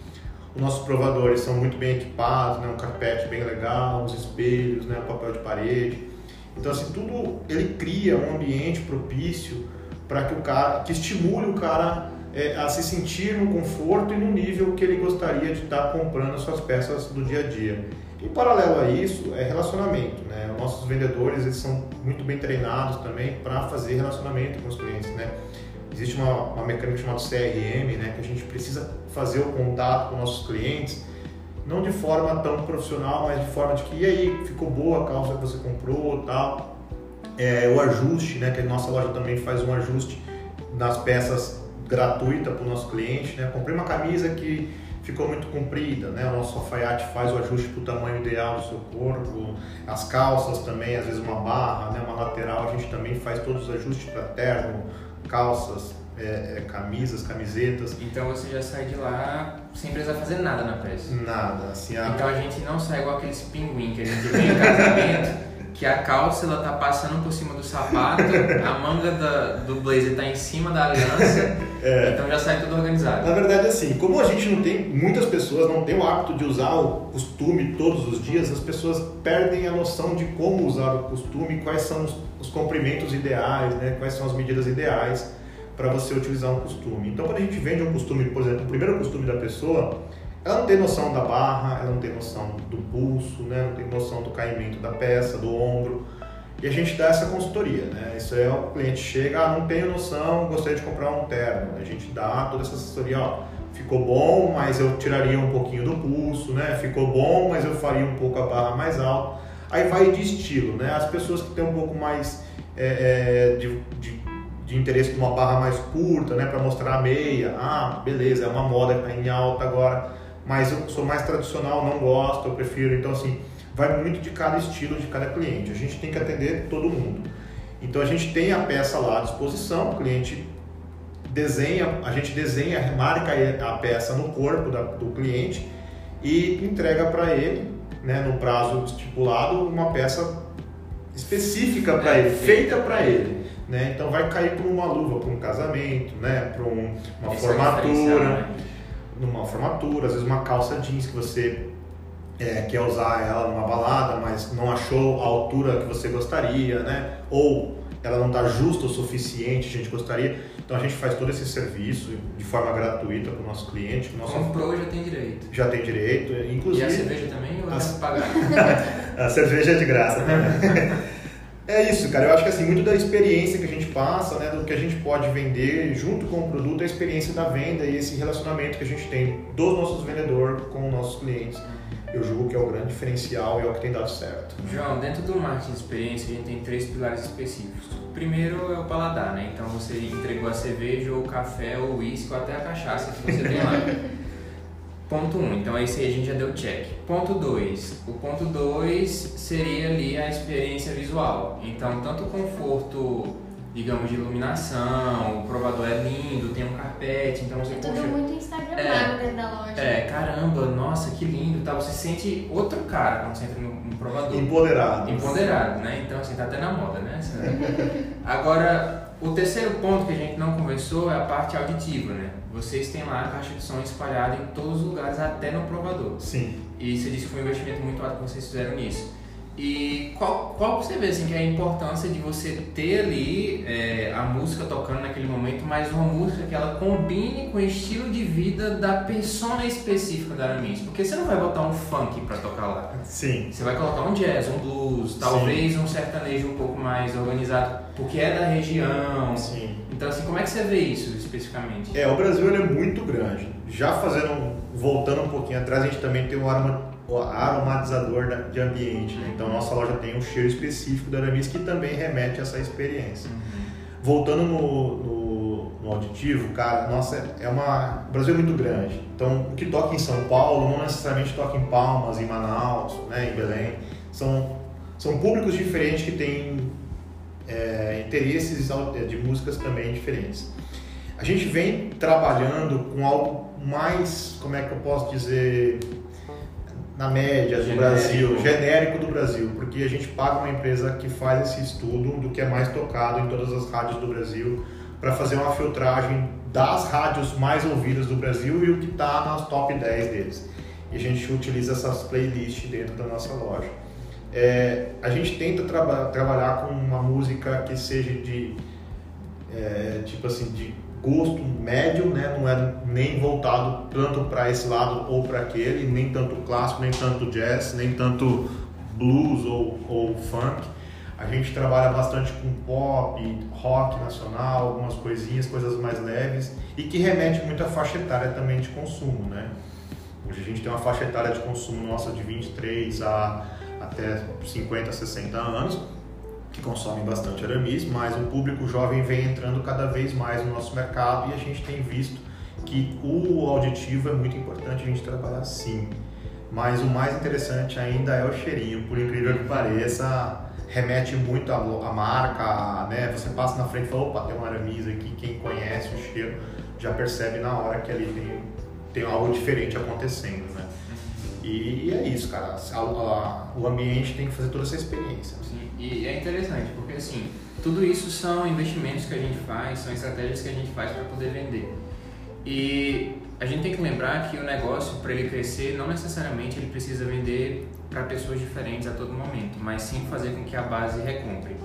Os nossos provadores são muito bem equipados, né? um carpete bem legal, os espelhos, né? papel de parede. Então assim, tudo ele cria um ambiente propício para que o cara, que estimule o cara é, a se sentir no conforto e no nível que ele gostaria de estar comprando as suas peças do dia a dia. Em paralelo a isso, é relacionamento. Né? Nossos vendedores eles são muito bem treinados também para fazer relacionamento com os clientes. Né? Existe uma, uma mecânica chamada CRM, né, que a gente precisa fazer o contato com nossos clientes, não de forma tão profissional, mas de forma de que, e aí, ficou boa a calça que você comprou tal. É, o ajuste, né, que a nossa loja também faz um ajuste nas peças gratuita para o nosso cliente. Né? Comprei uma camisa que ficou muito comprida, né? O nosso alfaiate faz o ajuste para o tamanho ideal do seu corpo. As calças também, às vezes uma barra, né? uma lateral, a gente também faz todos os ajustes para terno, calças, é, é, camisas, camisetas. Então você já sai de lá sem precisar fazer nada na peça? Nada. Assim, a... Então a gente não sai igual aqueles pinguim que a gente vê em casamento. que a calça ela tá passando por cima do sapato, a manga da, do blazer tá em cima da aliança, é. então já sai tudo organizado. Na verdade, assim, como a gente não tem, muitas pessoas não têm o hábito de usar o costume todos os dias, as pessoas perdem a noção de como usar o costume, quais são os, os comprimentos ideais, né, quais são as medidas ideais para você utilizar um costume. Então, quando a gente vende um costume, por exemplo, o primeiro costume da pessoa, ela não tem noção da barra, ela não tem noção do pulso, né? não tem noção do caimento da peça, do ombro. E a gente dá essa consultoria, né? Isso é o cliente chega, ah, não tenho noção, gostaria de comprar um terno. A gente dá toda essa assessoria, ó, ficou bom, mas eu tiraria um pouquinho do pulso, né? Ficou bom, mas eu faria um pouco a barra mais alta. Aí vai de estilo, né? As pessoas que têm um pouco mais é, é, de, de, de, interesse numa barra mais curta, né? Para mostrar a meia, ah, beleza, é uma moda que tá em alta agora mas eu sou mais tradicional, não gosto, eu prefiro. Então, assim, vai muito de cada estilo de cada cliente. A gente tem que atender todo mundo. Então, a gente tem a peça lá à disposição, o cliente desenha, a gente desenha, marca a peça no corpo da, do cliente e entrega para ele, né, no prazo estipulado, uma peça específica para é, ele, feita para ele. Né? Então vai cair para uma luva, para um casamento, né? para um, uma Isso é formatura. É numa formatura, às vezes uma calça jeans que você é, quer usar ela numa balada, mas não achou a altura que você gostaria, né? Ou ela não está justa o suficiente, a gente gostaria. Então a gente faz todo esse serviço de forma gratuita para o nosso cliente. Nosso... Comprou já tem direito. Já tem direito, inclusive. E a cerveja também ou As... pagar? a cerveja é de graça também. É isso, cara. Eu acho que assim, muito da experiência que a gente passa, né, do que a gente pode vender junto com o produto, é a experiência da venda e esse relacionamento que a gente tem dos nossos vendedores com os nossos clientes eu julgo que é o grande diferencial e é o que tem dado certo. João, dentro do marketing de experiência, a gente tem três pilares específicos. O primeiro é o paladar, né? Então você entregou a cerveja, ou o café, ou o uísque, ou até a cachaça que você tem lá. Ponto 1, um, então esse aí a gente já deu check. Ponto 2, o ponto 2 seria ali a experiência visual. Então, tanto o conforto digamos, de iluminação, o provador é lindo, tem um carpete, então você... É tudo poxa, muito instagramável é, dentro da loja. É, caramba, nossa, que lindo, tá? Você sente outro cara quando você entra no, no provador. Empoderado. Empoderado, né? Então, assim, tá até na moda, né? Agora, o terceiro ponto que a gente não conversou é a parte auditiva, né? Vocês têm lá a caixa de som espalhada em todos os lugares, até no provador. Sim. E você disse que foi um investimento muito alto que vocês fizeram nisso. E qual, qual você vê assim, que é a importância de você ter ali é, a música tocando naquele momento, mas uma música que ela combine com o estilo de vida da persona específica da Aramis? Porque você não vai botar um funk para tocar lá. Sim. Você vai colocar um jazz, um blues, talvez Sim. um sertanejo um pouco mais organizado, porque é da região. Sim. Então, assim, como é que você vê isso especificamente? É, o Brasil ele é muito grande. Já fazendo, voltando um pouquinho atrás, a gente também tem um arma o aromatizador de ambiente. Né? Então, nossa loja tem um cheiro específico da Aramis que também remete a essa experiência. Uhum. Voltando no, no, no, auditivo, cara, nossa, é uma. O Brasil é muito grande. Então, o que toca em São Paulo não necessariamente toca em Palmas, em Manaus, né, em Belém. São, são públicos diferentes que têm é, interesses de músicas também diferentes. A gente vem trabalhando com algo mais, como é que eu posso dizer, na média do genérico. Brasil, genérico do Brasil, porque a gente paga uma empresa que faz esse estudo do que é mais tocado em todas as rádios do Brasil para fazer uma filtragem das rádios mais ouvidas do Brasil e o que está nas top 10 deles. E a gente utiliza essas playlists dentro da nossa loja. É, a gente tenta traba trabalhar com uma música que seja de é, tipo assim de gosto médio, né? não é nem voltado tanto para esse lado ou para aquele, nem tanto clássico, nem tanto jazz, nem tanto blues ou, ou funk. A gente trabalha bastante com pop, rock nacional, algumas coisinhas, coisas mais leves e que remete muito à faixa etária também de consumo, né? Hoje a gente tem uma faixa etária de consumo nossa de 23 a até 50, 60 anos que consomem bastante aramis, mas o público jovem vem entrando cada vez mais no nosso mercado e a gente tem visto que o auditivo é muito importante a gente trabalhar sim. Mas o mais interessante ainda é o cheirinho, por incrível que pareça, remete muito à, marca, né? Você passa na frente e fala, opa, tem um aramis aqui, quem conhece o cheiro já percebe na hora que ali tem, tem algo diferente acontecendo, né? E, é isso, cara. A, a, o ambiente tem que fazer toda essa experiência. Sim, e é interessante, porque assim, tudo isso são investimentos que a gente faz, são estratégias que a gente faz para poder vender. E a gente tem que lembrar que o negócio, para ele crescer, não necessariamente ele precisa vender para pessoas diferentes a todo momento, mas sim fazer com que a base recompre.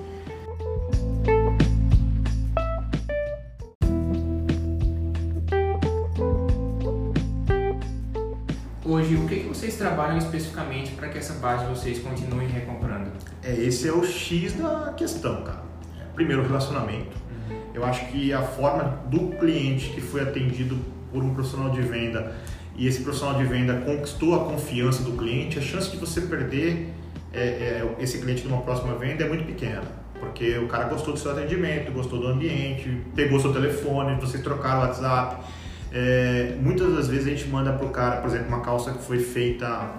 Hoje, o que, que vocês trabalham especificamente para que essa base de vocês continue recomprando? É, esse é o X da questão, cara. Primeiro, relacionamento. Uhum. Eu acho que a forma do cliente que foi atendido por um profissional de venda e esse profissional de venda conquistou a confiança do cliente, a chance de você perder é, é, esse cliente numa próxima venda é muito pequena. Porque o cara gostou do seu atendimento, gostou do ambiente, pegou seu telefone, vocês trocaram o WhatsApp é, muitas das vezes a gente manda pro cara, por exemplo, uma calça que foi feita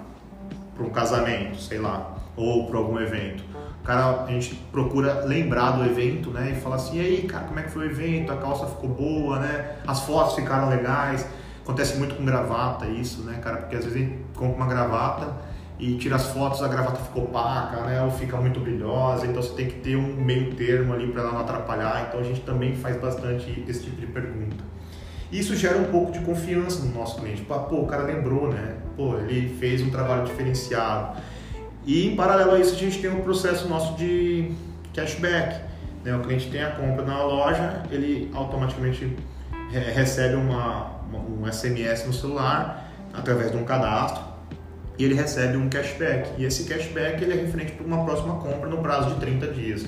para um casamento, sei lá, ou para algum evento. O cara, a gente procura lembrar do evento, né? E fala assim, e aí, cara, como é que foi o evento? A calça ficou boa, né? As fotos ficaram legais. Acontece muito com gravata isso, né, cara? Porque às vezes a gente compra uma gravata e tira as fotos, a gravata ficou opaca, né? Ou fica muito brilhosa, então você tem que ter um meio termo ali para ela não atrapalhar. Então a gente também faz bastante esse tipo de pergunta. Isso gera um pouco de confiança no nosso cliente. Pô, o cara lembrou, né? Pô, ele fez um trabalho diferenciado. E em paralelo a isso, a gente tem um processo nosso de cashback. Né? O cliente tem a compra na loja, ele automaticamente recebe uma, um SMS no celular através de um cadastro e ele recebe um cashback. E esse cashback ele é referente para uma próxima compra no prazo de 30 dias.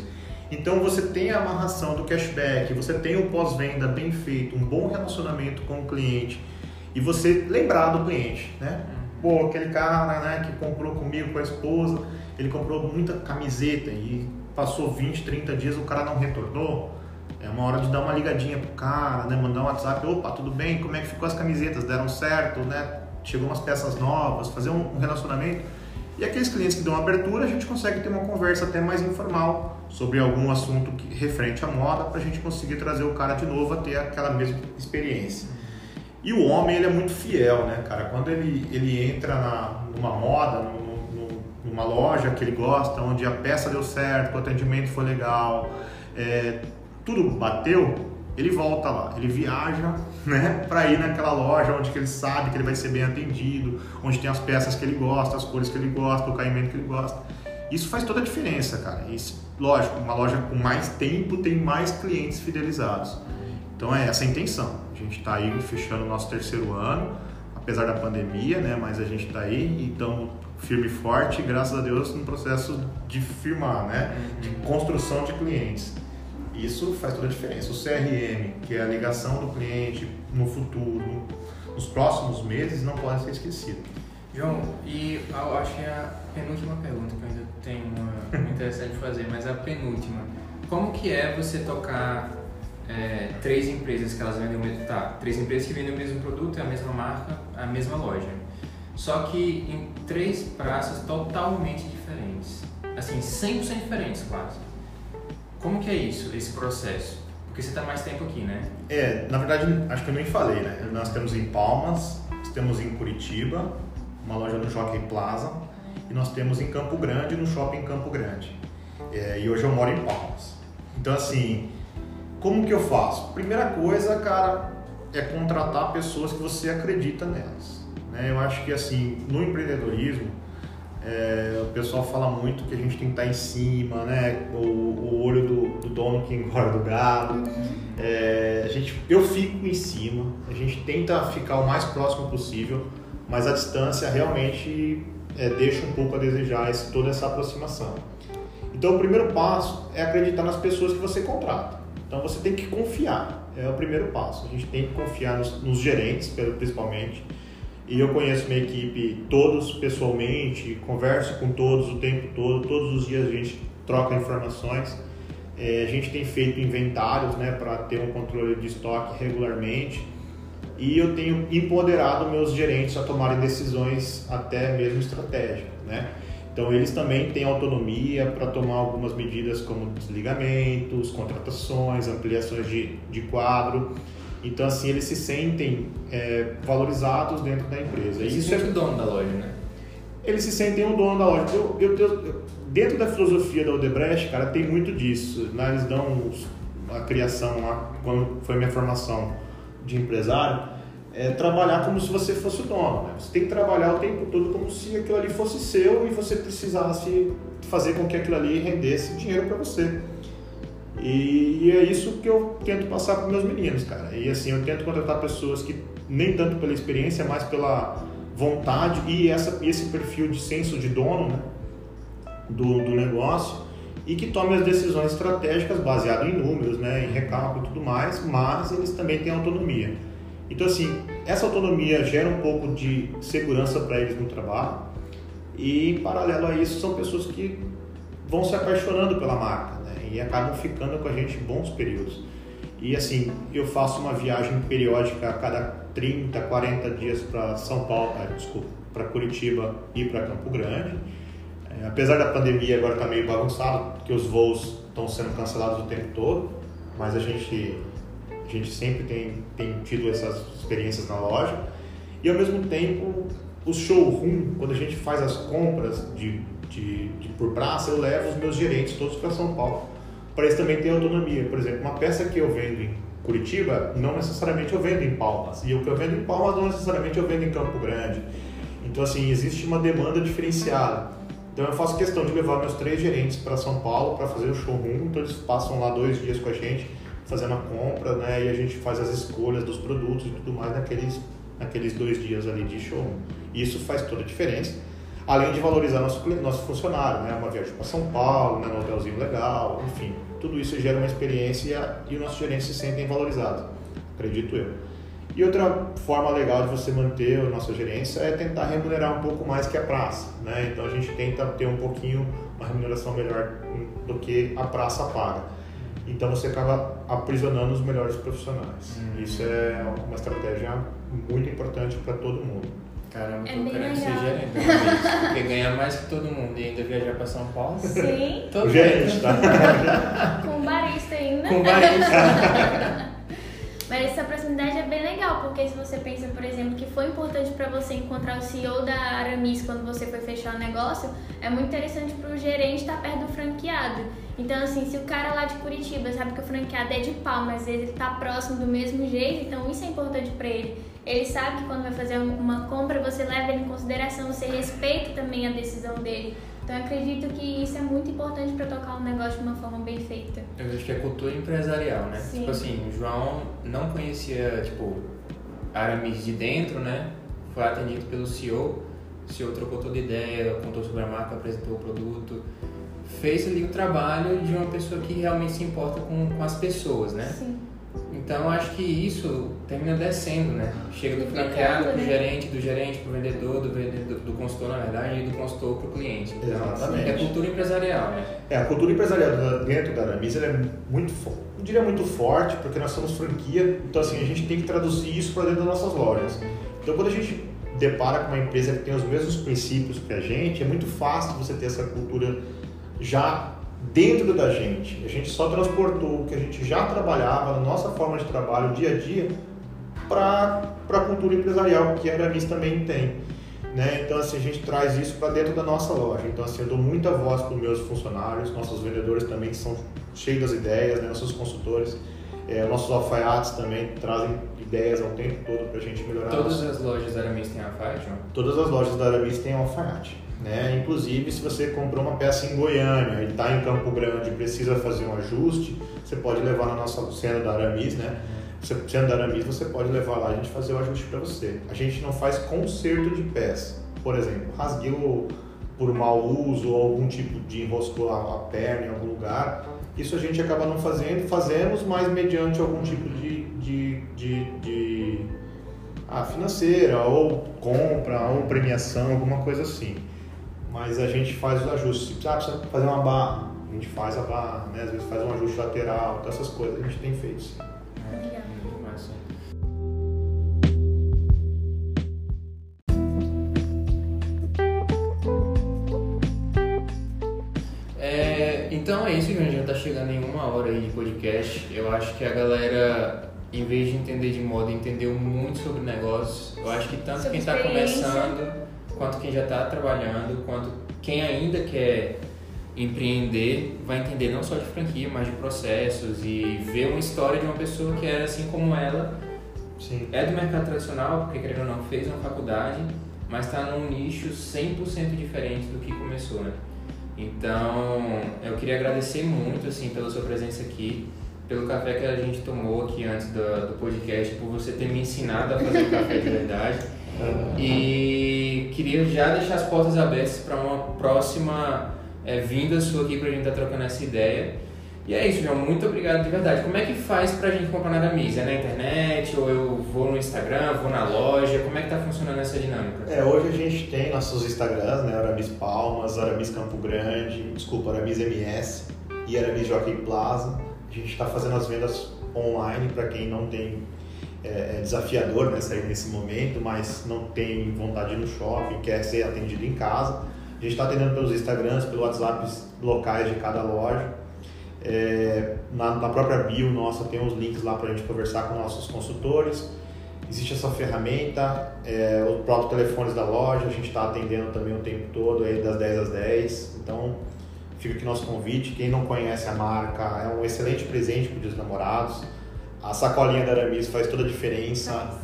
Então você tem a amarração do cashback, você tem o pós-venda bem feito, um bom relacionamento com o cliente e você lembrar do cliente, né? Pô, aquele cara né, que comprou comigo, com a esposa, ele comprou muita camiseta e passou 20, 30 dias o cara não retornou. É uma hora de dar uma ligadinha pro cara, né? Mandar um WhatsApp, opa, tudo bem? Como é que ficou as camisetas? Deram certo, né? Chegou umas peças novas, fazer um relacionamento. E aqueles clientes que dão abertura, a gente consegue ter uma conversa até mais informal sobre algum assunto que, referente à moda, para a gente conseguir trazer o cara de novo a ter aquela mesma experiência. E o homem, ele é muito fiel, né, cara? Quando ele, ele entra na, numa moda, no, no, numa loja que ele gosta, onde a peça deu certo, o atendimento foi legal, é, tudo bateu, ele volta lá, ele viaja, né, para ir naquela loja onde que ele sabe que ele vai ser bem atendido, onde tem as peças que ele gosta, as cores que ele gosta, o caimento que ele gosta. Isso faz toda a diferença, cara. Isso, lógico, uma loja com mais tempo tem mais clientes fidelizados. Então é essa a intenção. A gente está aí fechando o nosso terceiro ano, apesar da pandemia, né? Mas a gente está aí, então firme e forte, graças a Deus, no processo de firmar, né? De construção de clientes. Isso faz toda a diferença. O CRM, que é a ligação do cliente no futuro, nos próximos meses, não pode ser esquecido. João, e eu acho que a penúltima pergunta que eu ainda tenho uma interessante de fazer, mas a penúltima. Como que é você tocar é, três empresas que elas vendem o mesmo. Tá, três empresas que vendem o mesmo produto, é a mesma marca, a mesma loja. Só que em três praças totalmente diferentes. Assim, 100% diferentes quase. Como que é isso, esse processo? Porque você está mais tempo aqui, né? É, na verdade, acho que eu nem falei, né? Nós temos em Palmas, temos em Curitiba, uma loja no Jockey Plaza, e nós temos em Campo Grande, no Shopping Campo Grande. É, e hoje eu moro em Palmas. Então, assim, como que eu faço? Primeira coisa, cara, é contratar pessoas que você acredita nelas. Né? Eu acho que, assim, no empreendedorismo, é, o pessoal fala muito que a gente tem que estar em cima, né? O, o olho do, do, dono que engorda do gado. Uhum. É, a gente, eu fico em cima, a gente tenta ficar o mais próximo possível, mas a distância realmente é, deixa um pouco a desejar esse, toda essa aproximação. Então, o primeiro passo é acreditar nas pessoas que você contrata. Então, você tem que confiar, é o primeiro passo. A gente tem que confiar nos, nos gerentes, principalmente e eu conheço minha equipe todos pessoalmente, converso com todos o tempo todo, todos os dias a gente troca informações. É, a gente tem feito inventários né, para ter um controle de estoque regularmente e eu tenho empoderado meus gerentes a tomarem decisões até mesmo estratégicas. Né? Então eles também têm autonomia para tomar algumas medidas como desligamentos, contratações, ampliações de, de quadro. Então, assim, eles se sentem é, valorizados dentro da empresa. Eles isso é o dono da loja, né? Eles se sentem o dono da loja. Eu, eu, eu, dentro da filosofia da Odebrecht, cara, tem muito disso. Né? Eles dão a criação lá, quando foi minha formação de empresário, é trabalhar como se você fosse o dono. Né? Você tem que trabalhar o tempo todo como se aquilo ali fosse seu e você precisasse fazer com que aquilo ali rendesse dinheiro para você. E, é isso que eu tento passar para meus meninos, cara. E assim, eu tento contratar pessoas que nem tanto pela experiência, mas pela vontade e essa, esse perfil de senso de dono né, do, do negócio e que tomem as decisões estratégicas baseadas em números, né, em recálculo e tudo mais, mas eles também têm autonomia. Então, assim, essa autonomia gera um pouco de segurança para eles no trabalho e, em paralelo a isso, são pessoas que vão se apaixonando pela marca e acabam ficando com a gente bons períodos. E assim, eu faço uma viagem periódica a cada 30, 40 dias para São Paulo, ah, desculpa, para Curitiba e para Campo Grande. É, apesar da pandemia agora está meio bagunçado, porque os voos estão sendo cancelados o tempo todo, mas a gente, a gente sempre tem, tem tido essas experiências na loja. E ao mesmo tempo, o showroom, quando a gente faz as compras de, de, de por praça, eu levo os meus gerentes todos para São Paulo para eles também terem autonomia. Por exemplo, uma peça que eu vendo em Curitiba, não necessariamente eu vendo em Palmas. E o que eu vendo em Palmas, não necessariamente eu vendo em Campo Grande. Então, assim, existe uma demanda diferenciada. Então, eu faço questão de levar meus três gerentes para São Paulo para fazer o showroom. Então, eles passam lá dois dias com a gente, fazendo a compra, né? E a gente faz as escolhas dos produtos e tudo mais naqueles, naqueles dois dias ali de showroom. E isso faz toda a diferença. Além de valorizar nosso, nosso funcionário, né? Uma viagem para São Paulo, né? um hotelzinho legal, enfim. Tudo isso gera uma experiência e os nossos gerentes se sentem valorizados, acredito eu. E outra forma legal de você manter a nossa gerência é tentar remunerar um pouco mais que a praça, né? Então a gente tenta ter um pouquinho uma remuneração melhor do que a praça paga. Então você acaba aprisionando os melhores profissionais. Hum. Isso é uma estratégia muito importante para todo mundo. Caramba, é tô querendo ser gerente. Porque ganhar mais que todo mundo e ainda viajar para São Paulo. Sim. Tô gerente, tá? Com barista ainda. Com barista. porque se você pensa, por exemplo, que foi importante para você encontrar o CEO da Aramis quando você foi fechar o negócio, é muito interessante para o gerente estar perto do franqueado. Então, assim, se o cara lá de Curitiba sabe que o franqueado é de pau, mas ele está próximo do mesmo jeito, então isso é importante para ele. Ele sabe que quando vai fazer uma compra, você leva ele em consideração, você respeita também a decisão dele. Então eu acredito que isso é muito importante para tocar um negócio de uma forma bem feita. Eu acho que é cultura empresarial, né? Sim. Tipo assim, o João não conhecia, tipo, Aramis de dentro, né? Foi atendido pelo CEO, o CEO trocou toda a ideia, contou sobre a marca, apresentou o produto, fez ali o trabalho de uma pessoa que realmente se importa com, com as pessoas, né? Sim. Então acho que isso termina descendo, né? Chega do franqueado para o né? gerente, do gerente para o vendedor, do vendedor, do consultor na verdade, e do consultor para o cliente. Então, Exatamente. É cultura empresarial, né? É, a cultura empresarial dentro da Aramis é muito, não diria muito forte, porque nós somos franquia, então assim, a gente tem que traduzir isso para dentro das nossas lojas. Então quando a gente depara com uma empresa que tem os mesmos princípios que a gente, é muito fácil você ter essa cultura já dentro da gente. A gente só transportou o que a gente já trabalhava na nossa forma de trabalho, dia a dia, para a cultura empresarial que a Aramis também tem. Né? Então, assim, a gente traz isso para dentro da nossa loja. Então, assim, eu dou muita voz para os meus funcionários, nossos vendedores também que são cheios das ideias, né? nossos consultores. É, nossos alfaiates também trazem ideias ao tempo todo para a gente melhorar. Todas as lojas da Aramis têm alfaiate? Todas as lojas da Aramis têm alfaiate. Né? Inclusive, se você comprou uma peça em Goiânia e está em Campo Grande e precisa fazer um ajuste, você pode levar na nossa cena da Aramis, né? Sendo da Aramis, você pode levar lá a gente fazer o ajuste para você. A gente não faz conserto de peça. Por exemplo, rasgueu por mau uso ou algum tipo de enroscou a perna em algum lugar. Isso a gente acaba não fazendo, fazemos, mas mediante algum tipo de, de, de, de ah, financeira, ou compra, ou premiação, alguma coisa assim mas a gente faz os ajustes. Se precisar, precisa fazer uma barra, a gente faz a barra, né? às vezes faz um ajuste lateral, então essas coisas a gente tem feito. Sim. É, então é isso, gente. Já está chegando em uma hora aí de podcast. Eu acho que a galera, em vez de entender de moda, entendeu muito sobre negócios. Eu acho que tanto sobre quem está começando quanto quem já está trabalhando, quanto quem ainda quer empreender vai entender não só de franquia, mas de processos e ver uma história de uma pessoa que era assim como ela. Sim. É do mercado tradicional, porque querendo ou não, fez uma faculdade, mas está num nicho 100% diferente do que começou, né? Então, eu queria agradecer muito assim pela sua presença aqui, pelo café que a gente tomou aqui antes do, do podcast, por você ter me ensinado a fazer café de verdade. E queria já deixar as portas abertas para uma próxima é, vinda sua aqui para a gente estar tá trocando essa ideia. E é isso, João. Muito obrigado de verdade. Como é que faz para a gente comprar na Aramis? É na internet ou eu vou no Instagram, vou na loja? Como é que está funcionando essa dinâmica? É, hoje a gente tem nossos Instagrams, né? Aramis Palmas, Aramis Campo Grande, desculpa, Aramis MS e Aramis Joaquim Plaza. A gente está fazendo as vendas online para quem não tem é, é, desafiador né, sair nesse momento, mas não tem vontade de ir no shopping, quer ser atendido em casa. A gente está atendendo pelos Instagrams, pelos WhatsApps locais de cada loja. É, na, na, própria bio nossa tem os links lá para a gente conversar com nossos consultores. Existe essa ferramenta, é, os próprios telefones da loja, a gente está atendendo também o tempo todo, aí das 10 às 10. Então, fica aqui nosso convite. Quem não conhece a marca, é um excelente presente para os namorados A sacolinha da Aramis faz toda a diferença.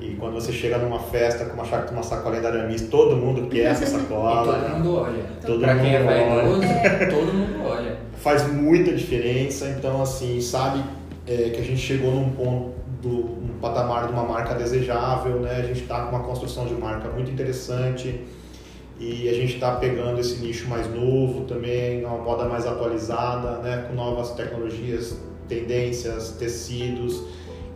E quando você chega numa festa com uma, uma sacolinha da Aramis, todo mundo quer essa sacola. E todo mundo olha. Todo pra mundo quem é vaidoso, olha. todo mundo olha. Faz muita diferença, então assim, sabe é, que a gente chegou num ponto, do, um patamar de uma marca desejável, né? A gente está com uma construção de marca muito interessante e a gente está pegando esse nicho mais novo também, uma moda mais atualizada, né? Com novas tecnologias, tendências, tecidos.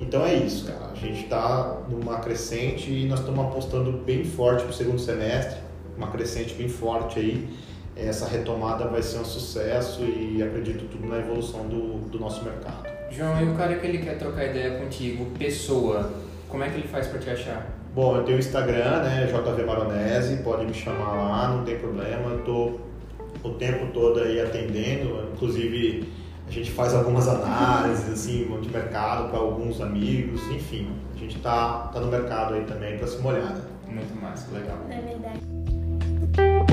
Então é isso, cara. A gente está numa crescente e nós estamos apostando bem forte para o segundo semestre, uma crescente bem forte aí. Essa retomada vai ser um sucesso e acredito tudo na evolução do, do nosso mercado. João, e o cara que ele quer trocar ideia contigo, pessoa, como é que ele faz para te achar? Bom, eu tenho o Instagram, né, JV Maronese, pode me chamar lá, não tem problema. Eu tô o tempo todo aí atendendo, inclusive a gente faz algumas análises assim de mercado para alguns amigos, enfim, a gente tá, tá no mercado aí também para se molhar. Né? Muito massa, legal. É verdade.